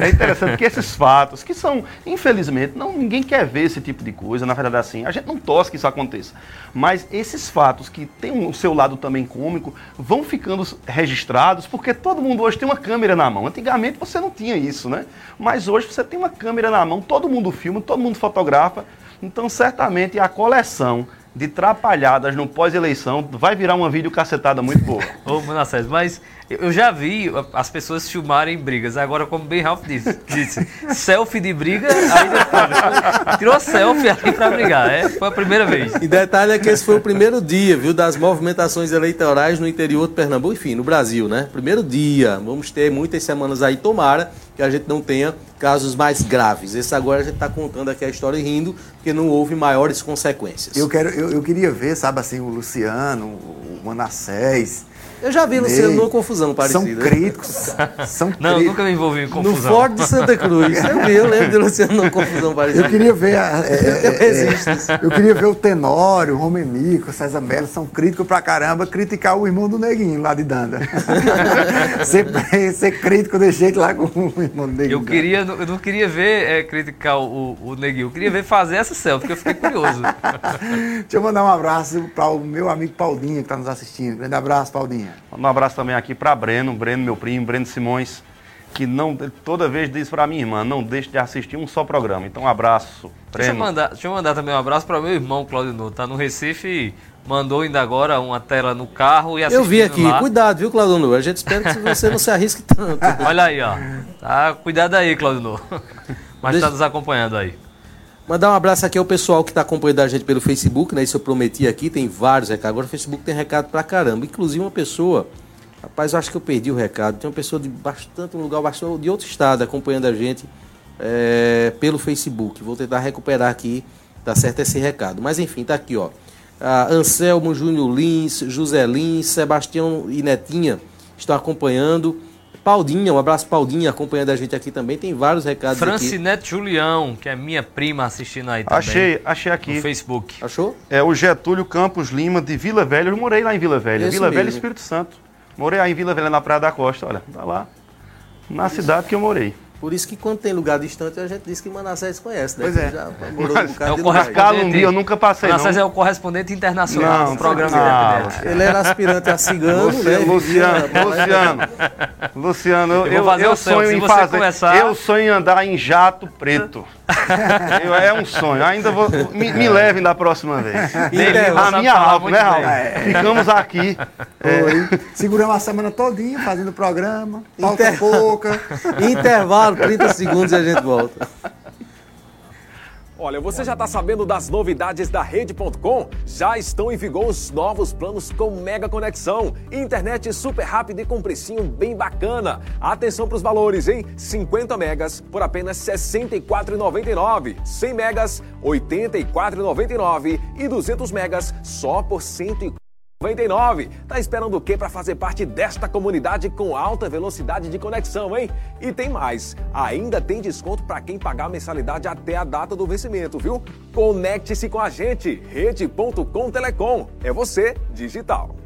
[SPEAKER 5] É interessante que esses fatos, que são, infelizmente, não, ninguém quer ver esse tipo de coisa, na verdade, assim, a gente não torce que isso aconteça. Mas esses fatos, que têm o seu lado também cômico, vão ficando registrados, porque todo mundo hoje tem uma câmera na mão. Antigamente você não tinha isso, né? Mas hoje você tem uma câmera na mão, todo mundo filma, todo mundo fotografa. Então, certamente, a coleção de trapalhadas no pós-eleição vai virar uma vídeo cacetada muito boa.
[SPEAKER 4] Ô, Manassés, mas eu já vi as pessoas filmarem brigas. Agora, como bem Ralph disse, disse selfie de briga, aí depois tirou selfie ali para brigar. É, foi a primeira vez.
[SPEAKER 2] E detalhe é que esse foi o primeiro dia, viu, das movimentações eleitorais no interior de Pernambuco, enfim, no Brasil, né? Primeiro dia. Vamos ter muitas semanas aí, tomara que a gente não tenha casos mais graves. Esse agora a gente está contando aqui a história e rindo, porque não houve maiores consequências.
[SPEAKER 3] Eu, quero, eu, eu queria ver, sabe assim, o Luciano, o Manassés
[SPEAKER 2] eu já vi Luciano numa confusão parecida.
[SPEAKER 3] São críticos. São
[SPEAKER 4] não, críticos. nunca me envolvi em confusão.
[SPEAKER 2] No Ford de Santa Cruz. Eu vi, eu lembro de Luciano numa confusão parecida.
[SPEAKER 3] Eu queria ver. A, é, é, é, eu queria ver o Tenório, o Romenico, o César Melo, são críticos pra caramba, criticar o irmão do Neguinho lá de Danda. ser, ser crítico de jeito lá com o irmão do Neguinho.
[SPEAKER 4] Eu, queria, eu não queria ver é, criticar o, o Neguinho, eu queria ver fazer essa selfie, porque eu fiquei curioso.
[SPEAKER 3] Deixa eu mandar um abraço para o meu amigo Paulinho que está nos assistindo. Grande abraço, Paulinho.
[SPEAKER 5] Um abraço também aqui para Breno, Breno, meu primo, Breno Simões, que não toda vez diz para minha irmã, não deixe de assistir um só programa. Então, um abraço, Breno.
[SPEAKER 4] Deixa eu mandar, deixa eu mandar também um abraço para meu irmão, Claudio Nuno. Tá no Recife e mandou ainda agora uma tela no carro e
[SPEAKER 2] Eu vi aqui, lá. cuidado, viu, Claudio Nuno? A gente espera que você não se arrisque tanto.
[SPEAKER 4] Olha aí, ó. Tá, cuidado aí, Claudio Nuno. Mas está nos acompanhando aí.
[SPEAKER 2] Mandar um abraço aqui ao pessoal que está acompanhando a gente pelo Facebook, né? Isso eu prometi aqui, tem vários recados. Agora o Facebook tem recado pra caramba. Inclusive uma pessoa, rapaz, eu acho que eu perdi o recado. Tem uma pessoa de bastante, um lugar bastante, de outro estado acompanhando a gente é, pelo Facebook. Vou tentar recuperar aqui, tá certo esse recado. Mas enfim, tá aqui, ó. Anselmo, Júnior Lins, José Lins, Sebastião e Netinha estão acompanhando. Paudinha, um abraço Paudinha, acompanhando a gente aqui também. Tem vários recados
[SPEAKER 4] Francinete aqui. Julião, que é minha prima assistindo aí também.
[SPEAKER 5] Achei, achei aqui.
[SPEAKER 4] No Facebook.
[SPEAKER 2] Achou?
[SPEAKER 5] É o Getúlio Campos Lima, de Vila Velha. Eu morei lá em Vila Velha. Esse Vila mesmo. Velha, Espírito Santo. Morei aí em Vila Velha, na Praia da Costa. Olha, tá lá. Na cidade que eu morei.
[SPEAKER 2] Por isso que quando tem lugar distante, a gente diz que Manassés conhece, né?
[SPEAKER 5] Pois é. Já morou um é o correspondente. eu nunca passei,
[SPEAKER 4] Manassés é o correspondente internacional não, do programa não.
[SPEAKER 2] Ele era aspirante a cigano,
[SPEAKER 5] Luciano, né? Luciano, Luciano, Luciano, eu, eu, eu sonho em fazer, começar... eu sonho em andar em jato preto. eu, é um sonho. Ainda vou. Me, me levem da próxima vez. a minha alma, né, Raul? É. Ficamos aqui.
[SPEAKER 3] É. Seguramos a semana todinha fazendo programa. Falta Inter... pouca.
[SPEAKER 2] Intervalo, 30 segundos e a gente volta.
[SPEAKER 9] Olha, você já está sabendo das novidades da Rede.com? Já estão em vigor os novos planos com mega conexão, internet super rápida e com precinho bem bacana. Atenção para os valores, hein? 50 megas por apenas R$ 64,99, 100 megas R$ 84,99 e 200 megas só por R$ 104. 99. Tá esperando o quê para fazer parte desta comunidade com alta velocidade de conexão, hein? E tem mais. Ainda tem desconto para quem pagar a mensalidade até a data do vencimento, viu? Conecte-se com a gente. rede.com Telecom. É você digital.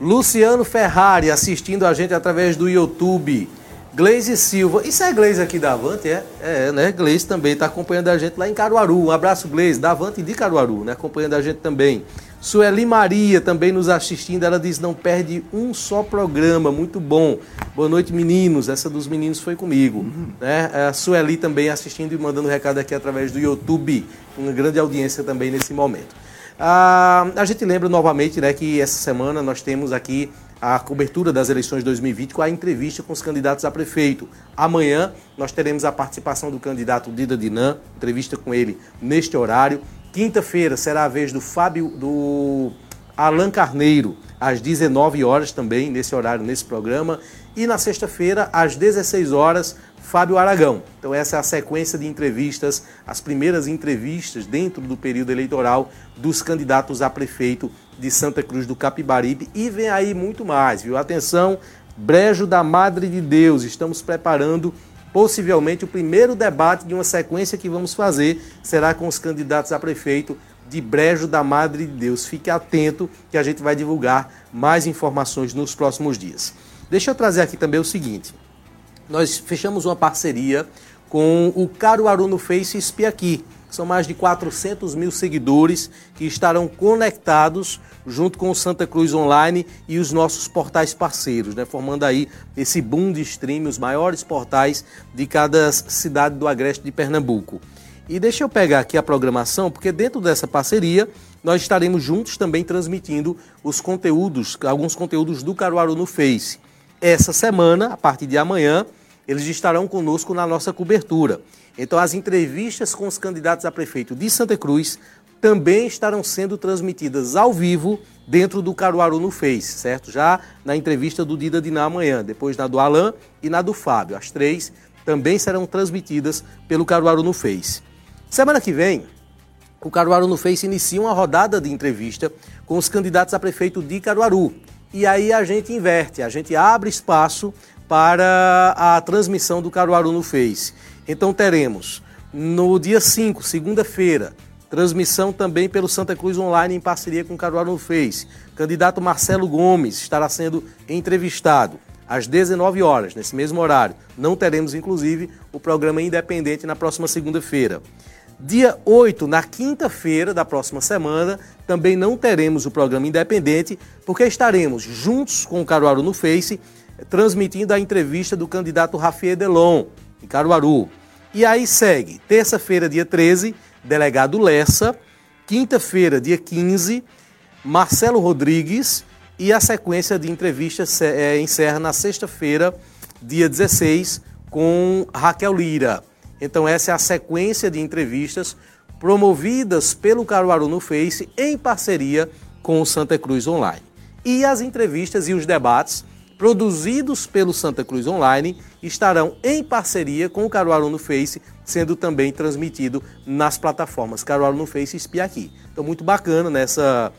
[SPEAKER 2] Luciano Ferrari assistindo a gente através do YouTube. Gleise Silva. Isso é Gleise aqui da Avante, é? É, né? Gleise também está acompanhando a gente lá em Caruaru. Um abraço, Gleise, da Avante de Caruaru, né? Acompanhando a gente também. Sueli Maria também nos assistindo, ela diz: não perde um só programa, muito bom. Boa noite, meninos. Essa dos meninos foi comigo. Uhum. Né? A Sueli também assistindo e mandando recado aqui através do YouTube. Uma grande audiência também nesse momento. Ah, a gente lembra novamente né, que essa semana nós temos aqui a cobertura das eleições de 2020 com a entrevista com os candidatos a prefeito. Amanhã nós teremos a participação do candidato Dida Dinan, entrevista com ele neste horário. Quinta-feira será a vez do Fábio, do Alan Carneiro, às 19 horas também, nesse horário, nesse programa. E na sexta-feira, às 16 horas, Fábio Aragão. Então essa é a sequência de entrevistas, as primeiras entrevistas dentro do período eleitoral dos candidatos a prefeito de Santa Cruz do Capibaribe. E vem aí muito mais, viu? Atenção, Brejo da Madre de Deus, estamos preparando possivelmente o primeiro debate de uma sequência que vamos fazer será com os candidatos a prefeito de Brejo da Madre de Deus. Fique atento que a gente vai divulgar mais informações nos próximos dias. Deixa eu trazer aqui também o seguinte: nós fechamos uma parceria com o Caruaru no Face Espiaqui. São mais de 400 mil seguidores que estarão conectados junto com o Santa Cruz Online e os nossos portais parceiros, né? formando aí esse boom de stream, os maiores portais de cada cidade do Agreste de Pernambuco. E deixa eu pegar aqui a programação, porque dentro dessa parceria nós estaremos juntos também transmitindo os conteúdos, alguns conteúdos do Caruaru no Face. Essa semana, a partir de amanhã, eles estarão conosco na nossa cobertura. Então, as entrevistas com os candidatos a prefeito de Santa Cruz também estarão sendo transmitidas ao vivo dentro do Caruaru no Face, certo? Já na entrevista do Dida Diná amanhã, depois na do Alain e na do Fábio. As três também serão transmitidas pelo Caruaru no Face. Semana que vem, o Caruaru no Face inicia uma rodada de entrevista com os candidatos a prefeito de Caruaru. E aí a gente inverte, a gente abre espaço para a transmissão do Caruaru no Face. Então teremos no dia 5, segunda-feira, transmissão também pelo Santa Cruz Online em parceria com o Caruaru no Face. Candidato Marcelo Gomes estará sendo entrevistado às 19 horas, nesse mesmo horário. Não teremos, inclusive, o programa independente na próxima segunda-feira. Dia 8, na quinta-feira da próxima semana, também não teremos o programa independente, porque estaremos juntos com o Caruaru no Face, transmitindo a entrevista do candidato Rafael Delon, em Caruaru. E aí segue, terça-feira, dia 13, delegado Lessa, quinta-feira, dia 15, Marcelo Rodrigues, e a sequência de entrevistas é, encerra na sexta-feira, dia 16, com Raquel Lira. Então, essa é a sequência de entrevistas promovidas pelo Caruaru no Face em parceria com o Santa Cruz Online. E as entrevistas e os debates produzidos pelo Santa Cruz Online, estarão em parceria com o Caruaru no Face, sendo também transmitido nas plataformas Caruaru no Face e Espia Aqui. Então, muito bacana nessa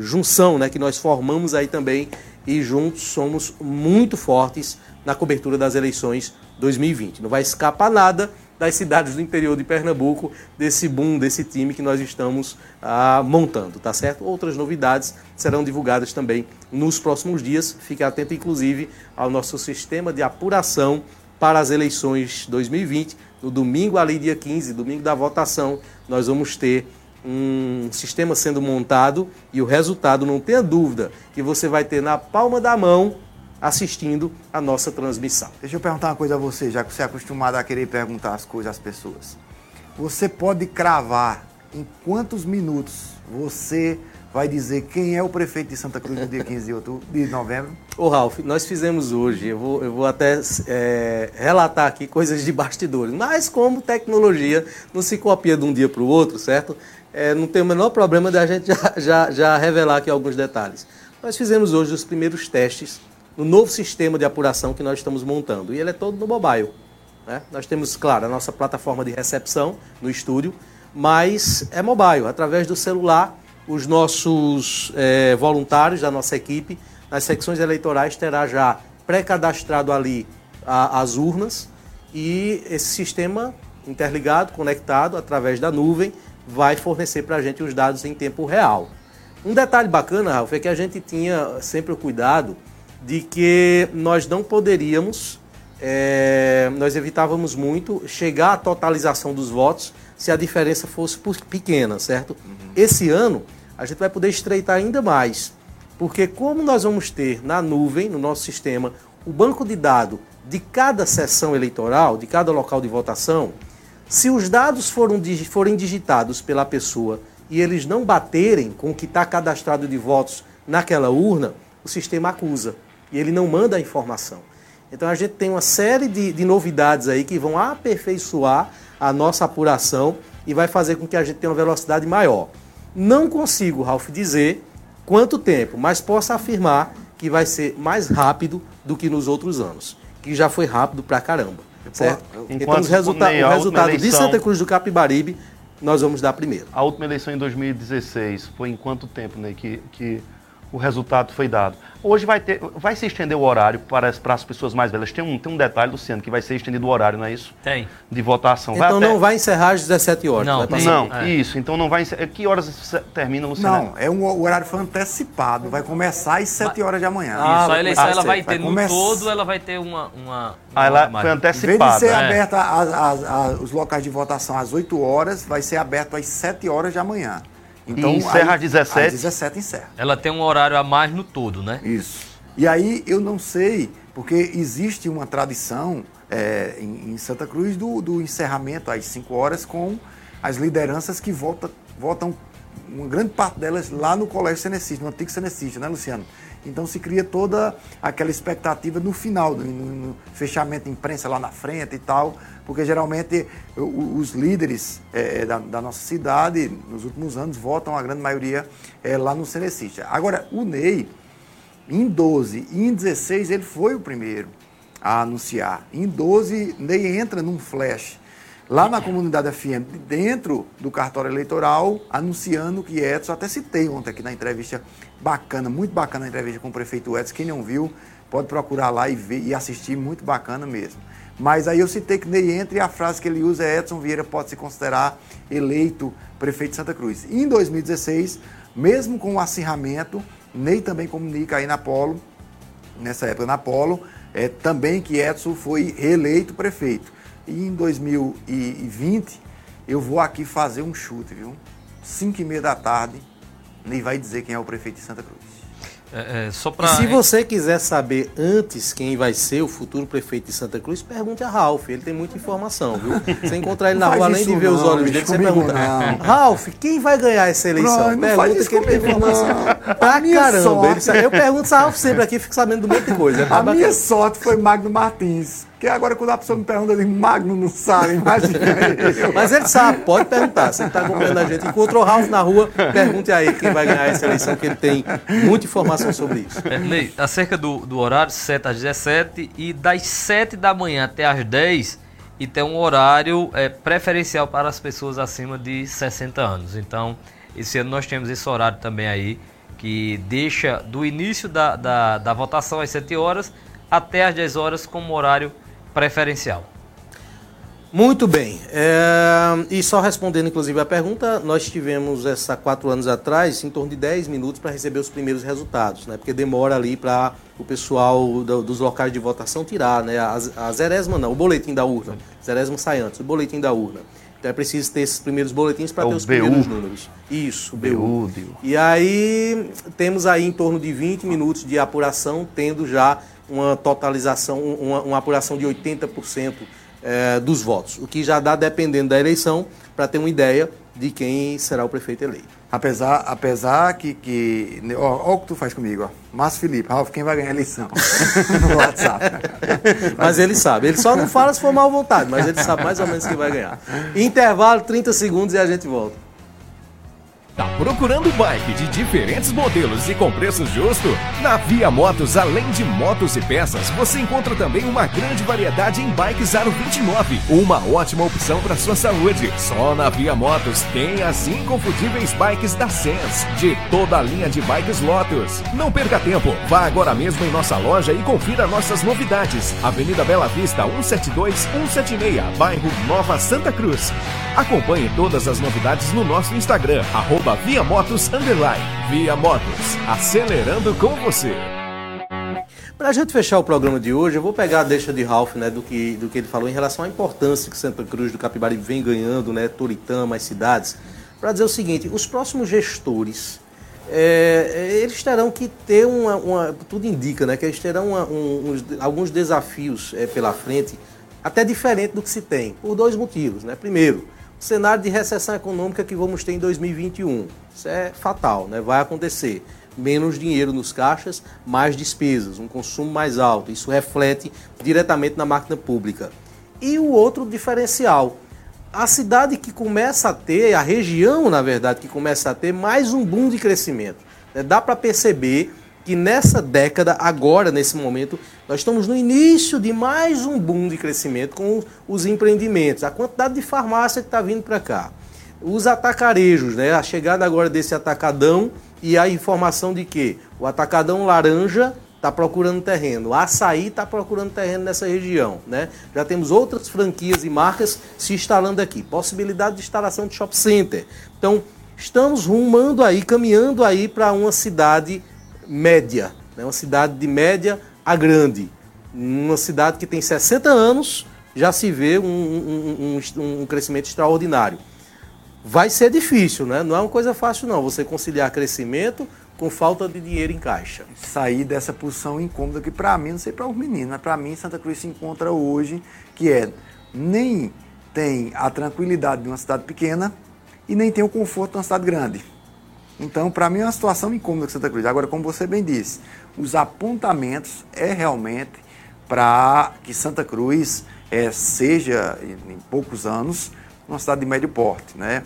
[SPEAKER 2] junção né, que nós formamos aí também e juntos somos muito fortes na cobertura das eleições 2020. Não vai escapar nada das cidades do interior de Pernambuco, desse boom, desse time que nós estamos ah, montando, tá certo? Outras novidades serão divulgadas também nos próximos dias. Fique atento, inclusive, ao nosso sistema de apuração para as eleições 2020. No domingo, ali, dia 15, domingo da votação, nós vamos ter um sistema sendo montado e o resultado, não tenha dúvida, que você vai ter na palma da mão assistindo a nossa transmissão.
[SPEAKER 3] Deixa eu perguntar uma coisa a você, já que você é acostumado a querer perguntar as coisas às pessoas. Você pode cravar em quantos minutos você vai dizer quem é o prefeito de Santa Cruz no dia 15 de, outubro, de novembro?
[SPEAKER 2] Ô Ralf, nós fizemos hoje, eu vou, eu vou até é, relatar aqui coisas de bastidores, mas como tecnologia não se copia de um dia para o outro, certo? É, não tem o menor problema da gente já, já, já revelar aqui alguns detalhes. Nós fizemos hoje os primeiros testes no novo sistema de apuração que nós estamos montando. E ele é todo no mobile. Né? Nós temos, claro, a nossa plataforma de recepção no estúdio, mas é mobile. Através do celular, os nossos é, voluntários da nossa equipe, nas secções eleitorais, terá já pré-cadastrado ali a, as urnas e esse sistema interligado, conectado através da nuvem, vai fornecer para a gente os dados em tempo real. Um detalhe bacana, Ralf, é que a gente tinha sempre o cuidado de que nós não poderíamos, é, nós evitávamos muito chegar à totalização dos votos se a diferença fosse pequena, certo? Uhum. Esse ano a gente vai poder estreitar ainda mais, porque como nós vamos ter na nuvem, no nosso sistema, o banco de dados de cada sessão eleitoral, de cada local de votação, se os dados foram, forem digitados pela pessoa e eles não baterem com o que está cadastrado de votos naquela urna, o sistema acusa e ele não manda a informação. Então a gente tem uma série de, de novidades aí que vão aperfeiçoar a nossa apuração e vai fazer com que a gente tenha uma velocidade maior. Não consigo, Ralf, dizer quanto tempo, mas posso afirmar que vai ser mais rápido do que nos outros anos, que já foi rápido pra caramba. Certo? então, os resulta o resultado eleição, de Santa Cruz do Capibaribe, nós vamos dar primeiro.
[SPEAKER 5] A última eleição em 2016 foi em quanto tempo né, que, que o resultado foi dado? Hoje vai, ter, vai se estender o horário para, para as pessoas mais velhas. Tem um, tem um detalhe, Luciano, que vai ser estendido o horário, não é isso?
[SPEAKER 4] Tem.
[SPEAKER 5] De votação.
[SPEAKER 2] Então vai não vai encerrar às 17 horas.
[SPEAKER 5] Não, não é. isso. Então não vai encerrar. Que horas termina, Luciano?
[SPEAKER 3] Não, é um, o horário foi antecipado. Vai começar às 7 horas de amanhã.
[SPEAKER 4] Ah, isso, a eleição ela vai ter, vai no todo, ela vai ter uma... uma,
[SPEAKER 5] ah, ela foi antecipada. Em vez
[SPEAKER 3] de ser é. aberta as, as, as, os locais de votação às 8 horas, vai ser aberto às 7 horas de amanhã.
[SPEAKER 5] Então, e encerra às 17?
[SPEAKER 3] Às 17 encerra.
[SPEAKER 4] Ela tem um horário a mais no todo, né?
[SPEAKER 3] Isso. E aí eu não sei, porque existe uma tradição é, em, em, Santa Cruz do, do, encerramento às 5 horas com as lideranças que votam, votam, uma grande parte delas lá no Colégio Senecista, no antigo Senecista, né, Luciano? Então se cria toda aquela expectativa no final, no, no fechamento de imprensa lá na frente e tal, porque geralmente os líderes é, da, da, nossa cidade, nos últimos anos, votam a grande maioria é, lá no Senecista. Agora, o Ney, em 12 e em 16, ele foi o primeiro a anunciar. Em 12, Ney entra num flash lá na comunidade FM, dentro do cartório eleitoral, anunciando que Edson, até citei ontem aqui na entrevista bacana, muito bacana a entrevista com o prefeito Edson. Quem não viu, pode procurar lá e ver e assistir, muito bacana mesmo. Mas aí eu citei que Ney entra e a frase que ele usa é Edson Vieira pode se considerar eleito prefeito de Santa Cruz. E em 2016, mesmo com o acirramento, Ney também comunica aí na Polo, nessa época na Polo, é, também que Edson foi reeleito prefeito. E em 2020, eu vou aqui fazer um chute, viu? 5 e meia da tarde, Ney vai dizer quem é o prefeito de Santa Cruz.
[SPEAKER 2] É, é, só pra... E se você quiser saber antes quem vai ser o futuro prefeito de Santa Cruz, pergunte a Ralph. Ele tem muita informação, viu? Você encontrar ele na rua, além de ver não, os olhos dele, você pergunta: não. Ralph, quem vai ganhar essa eleição?
[SPEAKER 3] Não, pergunta
[SPEAKER 2] que ele tem informação. Pra caramba. Ele, eu pergunto a Ralph sempre aqui fica sabendo do monte de coisa.
[SPEAKER 3] A minha sorte foi Magno Martins. Porque agora, quando a pessoa me pergunta, ele Magno não sabe, imagina.
[SPEAKER 2] Mas ele sabe, pode perguntar. Você que está acompanhando a gente, encontrou o Ralf na rua, pergunte a ele quem vai ganhar essa eleição, que ele tem muita informação sobre isso.
[SPEAKER 4] Ney, acerca do, do horário, 7 às 17 e das 7 da manhã até às 10 e tem um horário é, preferencial para as pessoas acima de 60 anos. Então, esse ano nós temos esse horário também aí que deixa do início da, da, da votação às 7 horas até às 10 horas como horário preferencial.
[SPEAKER 2] Muito bem. É, e só respondendo, inclusive, a pergunta, nós tivemos essa quatro anos atrás, em torno de 10 minutos para receber os primeiros resultados, né? Porque demora ali para o pessoal do, dos locais de votação tirar, né? A, a Zeresma não, o boletim da urna. Zeresma sai antes, o boletim da urna. Então é preciso ter esses primeiros boletins para é ter os BU. primeiros números. Isso, BU. BU. E aí temos aí em torno de 20 minutos de apuração, tendo já uma totalização, uma, uma apuração de 80% é, dos votos, o que já dá, dependendo da eleição, para ter uma ideia de quem será o prefeito eleito.
[SPEAKER 3] Apesar, apesar que. que ó, ó, o que tu faz comigo, ó. Márcio Felipe, Ralf, quem vai ganhar a eleição? no WhatsApp.
[SPEAKER 2] mas ele sabe. Ele só não fala se for mal vontade, mas ele sabe mais ou menos quem vai ganhar. Intervalo, 30 segundos e a gente volta.
[SPEAKER 1] Tá procurando bike de diferentes modelos e com preço justo? Na Via Motos, além de motos e peças, você encontra também uma grande variedade em bikes Aro 29. Uma ótima opção para sua saúde. Só na Via Motos tem as inconfundíveis bikes da Sense, de toda a linha de bikes Lotus. Não perca tempo, vá agora mesmo em nossa loja e confira nossas novidades. Avenida Bela Vista, 172 176, bairro Nova Santa Cruz. Acompanhe todas as novidades no nosso Instagram, arroba Via Motos Underline. Via Motos, acelerando com você.
[SPEAKER 2] Para a gente fechar o programa de hoje, eu vou pegar a deixa de Ralph, né, do que, do que ele falou em relação à importância que Santa Cruz do Capibari vem ganhando, né, Toritama, as cidades, para dizer o seguinte, os próximos gestores, é, eles terão que ter uma, uma, tudo indica, né, que eles terão uma, um, uns, alguns desafios é, pela frente, até diferente do que se tem, por dois motivos, né, primeiro, cenário de recessão econômica que vamos ter em 2021. Isso é fatal, né? vai acontecer. Menos dinheiro nos caixas, mais despesas, um consumo mais alto. Isso reflete diretamente na máquina pública. E o outro diferencial, a cidade que começa a ter, a região, na verdade, que começa a ter mais um boom de crescimento. Né? Dá para perceber que nessa década, agora, nesse momento, nós estamos no início de mais um boom de crescimento com os empreendimentos, a quantidade de farmácia que está vindo para cá. Os atacarejos, né? a chegada agora desse atacadão e a informação de que o atacadão laranja está procurando terreno, o açaí está procurando terreno nessa região. Né? Já temos outras franquias e marcas se instalando aqui. Possibilidade de instalação de shopping center. Então, estamos rumando aí, caminhando aí para uma cidade média, né? uma cidade de média a grande. Uma cidade que tem 60 anos, já se vê um, um, um, um crescimento extraordinário. Vai ser difícil, né? Não é uma coisa fácil, não, você conciliar crescimento com falta de dinheiro em caixa.
[SPEAKER 3] Sair dessa posição incômoda que para mim, não sei para os meninos, para mim Santa Cruz se encontra hoje, que é nem tem a tranquilidade de uma cidade pequena e nem tem o conforto de uma cidade grande. Então, para mim é uma situação incômoda com Santa Cruz. Agora, como você bem disse, os apontamentos é realmente para que Santa Cruz é, seja, em poucos anos, uma cidade de médio porte. Né?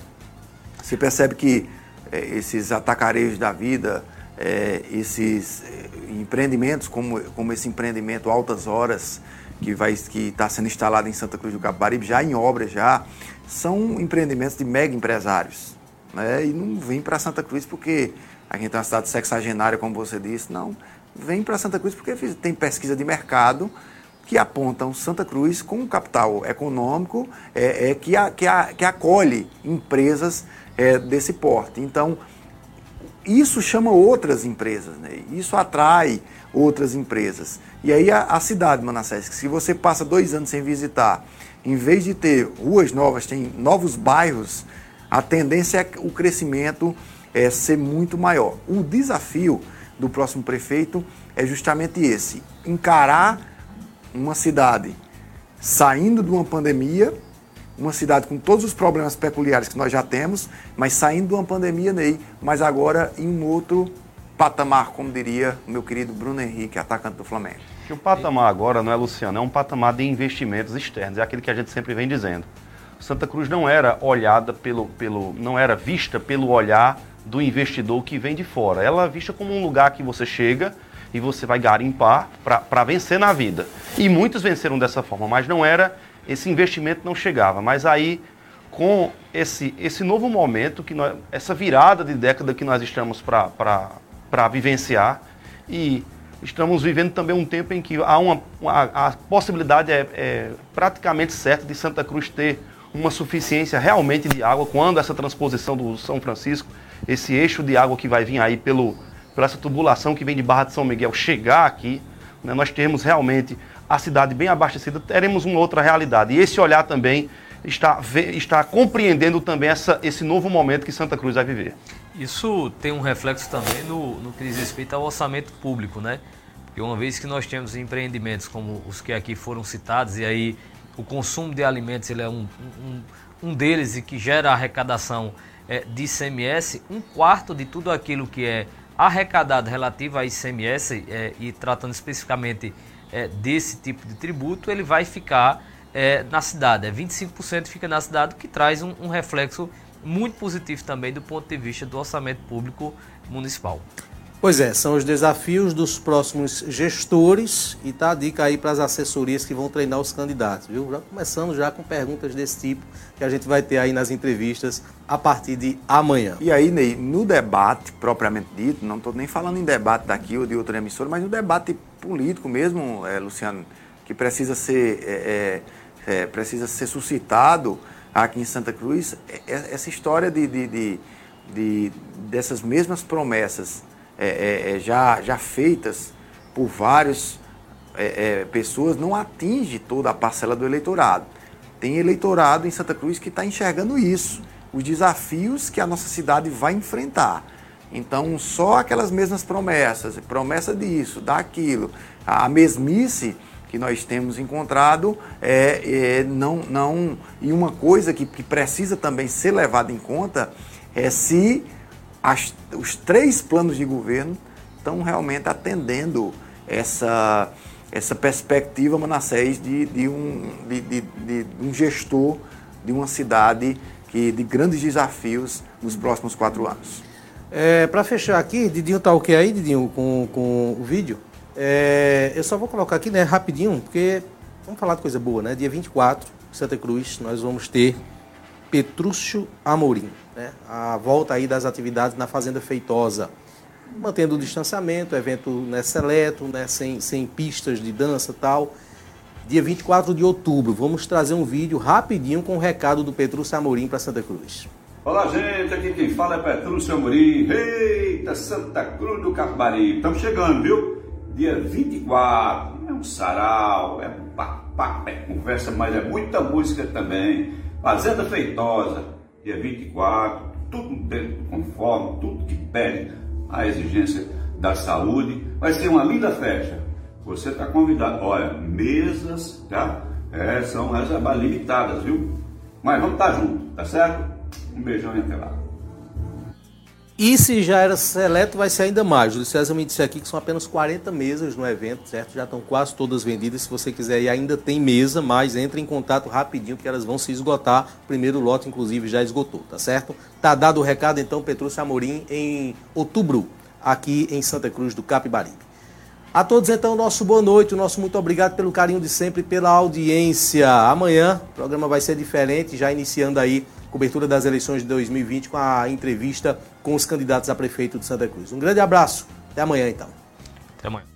[SPEAKER 3] Você percebe que é, esses atacarejos da vida, é, esses é, empreendimentos, como, como esse empreendimento Altas Horas, que está sendo instalado em Santa Cruz do Capibaribe, já em obra já, são empreendimentos de mega empresários né? E não vem para Santa Cruz porque a gente é uma cidade sexagenária, como você disse, não. Vem para Santa Cruz porque tem pesquisa de mercado que apontam Santa Cruz com um capital econômico é, é que, a, que, a, que acolhe empresas é, desse porte. Então, isso chama outras empresas, né? isso atrai outras empresas. E aí a, a cidade, Manassés, que se você passa dois anos sem visitar, em vez de ter ruas novas, tem novos bairros a tendência é o crescimento é, ser muito maior. O desafio do próximo prefeito é justamente esse: encarar uma cidade saindo de uma pandemia, uma cidade com todos os problemas peculiares que nós já temos, mas saindo de uma pandemia, Ney, mas agora em um outro patamar, como diria o meu querido Bruno Henrique, atacante do Flamengo.
[SPEAKER 5] Que o patamar agora não é, Luciano, é um patamar de investimentos externos, é aquilo que a gente sempre vem dizendo. Santa Cruz não era olhada pelo, pelo, não era vista pelo olhar do investidor que vem de fora. Ela é vista como um lugar que você chega e você vai garimpar para vencer na vida. E muitos venceram dessa forma, mas não era esse investimento não chegava. Mas aí com esse, esse novo momento que nós, essa virada de década que nós estamos para para vivenciar e estamos vivendo também um tempo em que há uma, uma a possibilidade é, é, praticamente certa de Santa Cruz ter uma suficiência realmente de água quando essa transposição do São Francisco, esse eixo de água que vai vir aí pelo, pela essa tubulação que vem de Barra de São Miguel chegar aqui, né, nós termos realmente a cidade bem abastecida, teremos uma outra realidade. E esse olhar também está, está compreendendo também essa, esse novo momento que Santa Cruz vai viver.
[SPEAKER 4] Isso tem um reflexo também no, no que diz respeito ao orçamento público, né? Porque uma vez que nós temos empreendimentos como os que aqui foram citados, e aí o consumo de alimentos ele é um, um, um deles e que gera arrecadação é, de ICMS, um quarto de tudo aquilo que é arrecadado relativo a ICMS, é, e tratando especificamente é, desse tipo de tributo, ele vai ficar é, na cidade. É 25% fica na cidade, o que traz um, um reflexo muito positivo também do ponto de vista do orçamento público municipal.
[SPEAKER 2] Pois é, são os desafios dos próximos gestores e tá a dica aí para as assessorias que vão treinar os candidatos, viu? Já começando já com perguntas desse tipo que a gente vai ter aí nas entrevistas a partir de amanhã.
[SPEAKER 3] E aí, Ney, no debate propriamente dito, não estou nem falando em debate daqui ou de outra emissora, mas no debate político mesmo, é, Luciano, que precisa ser, é, é, é precisa ser suscitado aqui em Santa Cruz, é, é, essa história de, de, de, de dessas mesmas promessas é, é, é, já, já feitas por várias é, é, pessoas não atinge toda a parcela do eleitorado. Tem eleitorado em Santa Cruz que está enxergando isso, os desafios que a nossa cidade vai enfrentar. Então, só aquelas mesmas promessas, promessa disso, daquilo, a mesmice que nós temos encontrado é, é, não, não e uma coisa que, que precisa também ser levada em conta é se as, os três planos de governo estão realmente atendendo essa, essa perspectiva, Manassés, de, de, um, de, de, de um gestor de uma cidade que, de grandes desafios nos próximos quatro anos.
[SPEAKER 2] É, Para fechar aqui, Didinho tá ok aí, Didinho, com, com o vídeo? É, eu só vou colocar aqui, né, rapidinho, porque vamos falar de coisa boa, né? Dia 24, Santa Cruz, nós vamos ter Petrúcio Amorim né, a volta aí das atividades na Fazenda Feitosa, mantendo o distanciamento, evento né, seleto, né, sem, sem pistas de dança tal. Dia 24 de outubro, vamos trazer um vídeo rapidinho com o recado do Petrúcio Amorim para Santa Cruz.
[SPEAKER 10] Olá, gente, aqui quem fala é Petrúcio Amorim, eita, Santa Cruz do Capibari. Estamos chegando, viu? Dia 24, é um sarau, é papo, é conversa, mas é muita música também. Fazenda Feitosa, dia 24, tudo dentro, conforme, tudo que pede a exigência da saúde. Vai ser uma linda festa. Você está convidado. Olha, mesas, tá? É, são reservas limitadas, viu? Mas vamos estar tá junto, tá certo? Um beijão e até lá.
[SPEAKER 2] E se já era seleto, vai ser ainda mais. O César me disse aqui que são apenas 40 mesas no evento, certo? Já estão quase todas vendidas. Se você quiser ir, ainda tem mesa, mas entre em contato rapidinho, que elas vão se esgotar. O primeiro lote, inclusive, já esgotou, tá certo? Tá dado o recado, então, Petrúcio Amorim, em outubro, aqui em Santa Cruz do Capibaribe. A todos, então, nosso boa noite, o nosso muito obrigado pelo carinho de sempre, pela audiência. Amanhã o programa vai ser diferente, já iniciando aí cobertura das eleições de 2020 com a entrevista com os candidatos a prefeito de Santa Cruz. Um grande abraço, até amanhã então.
[SPEAKER 4] Até amanhã.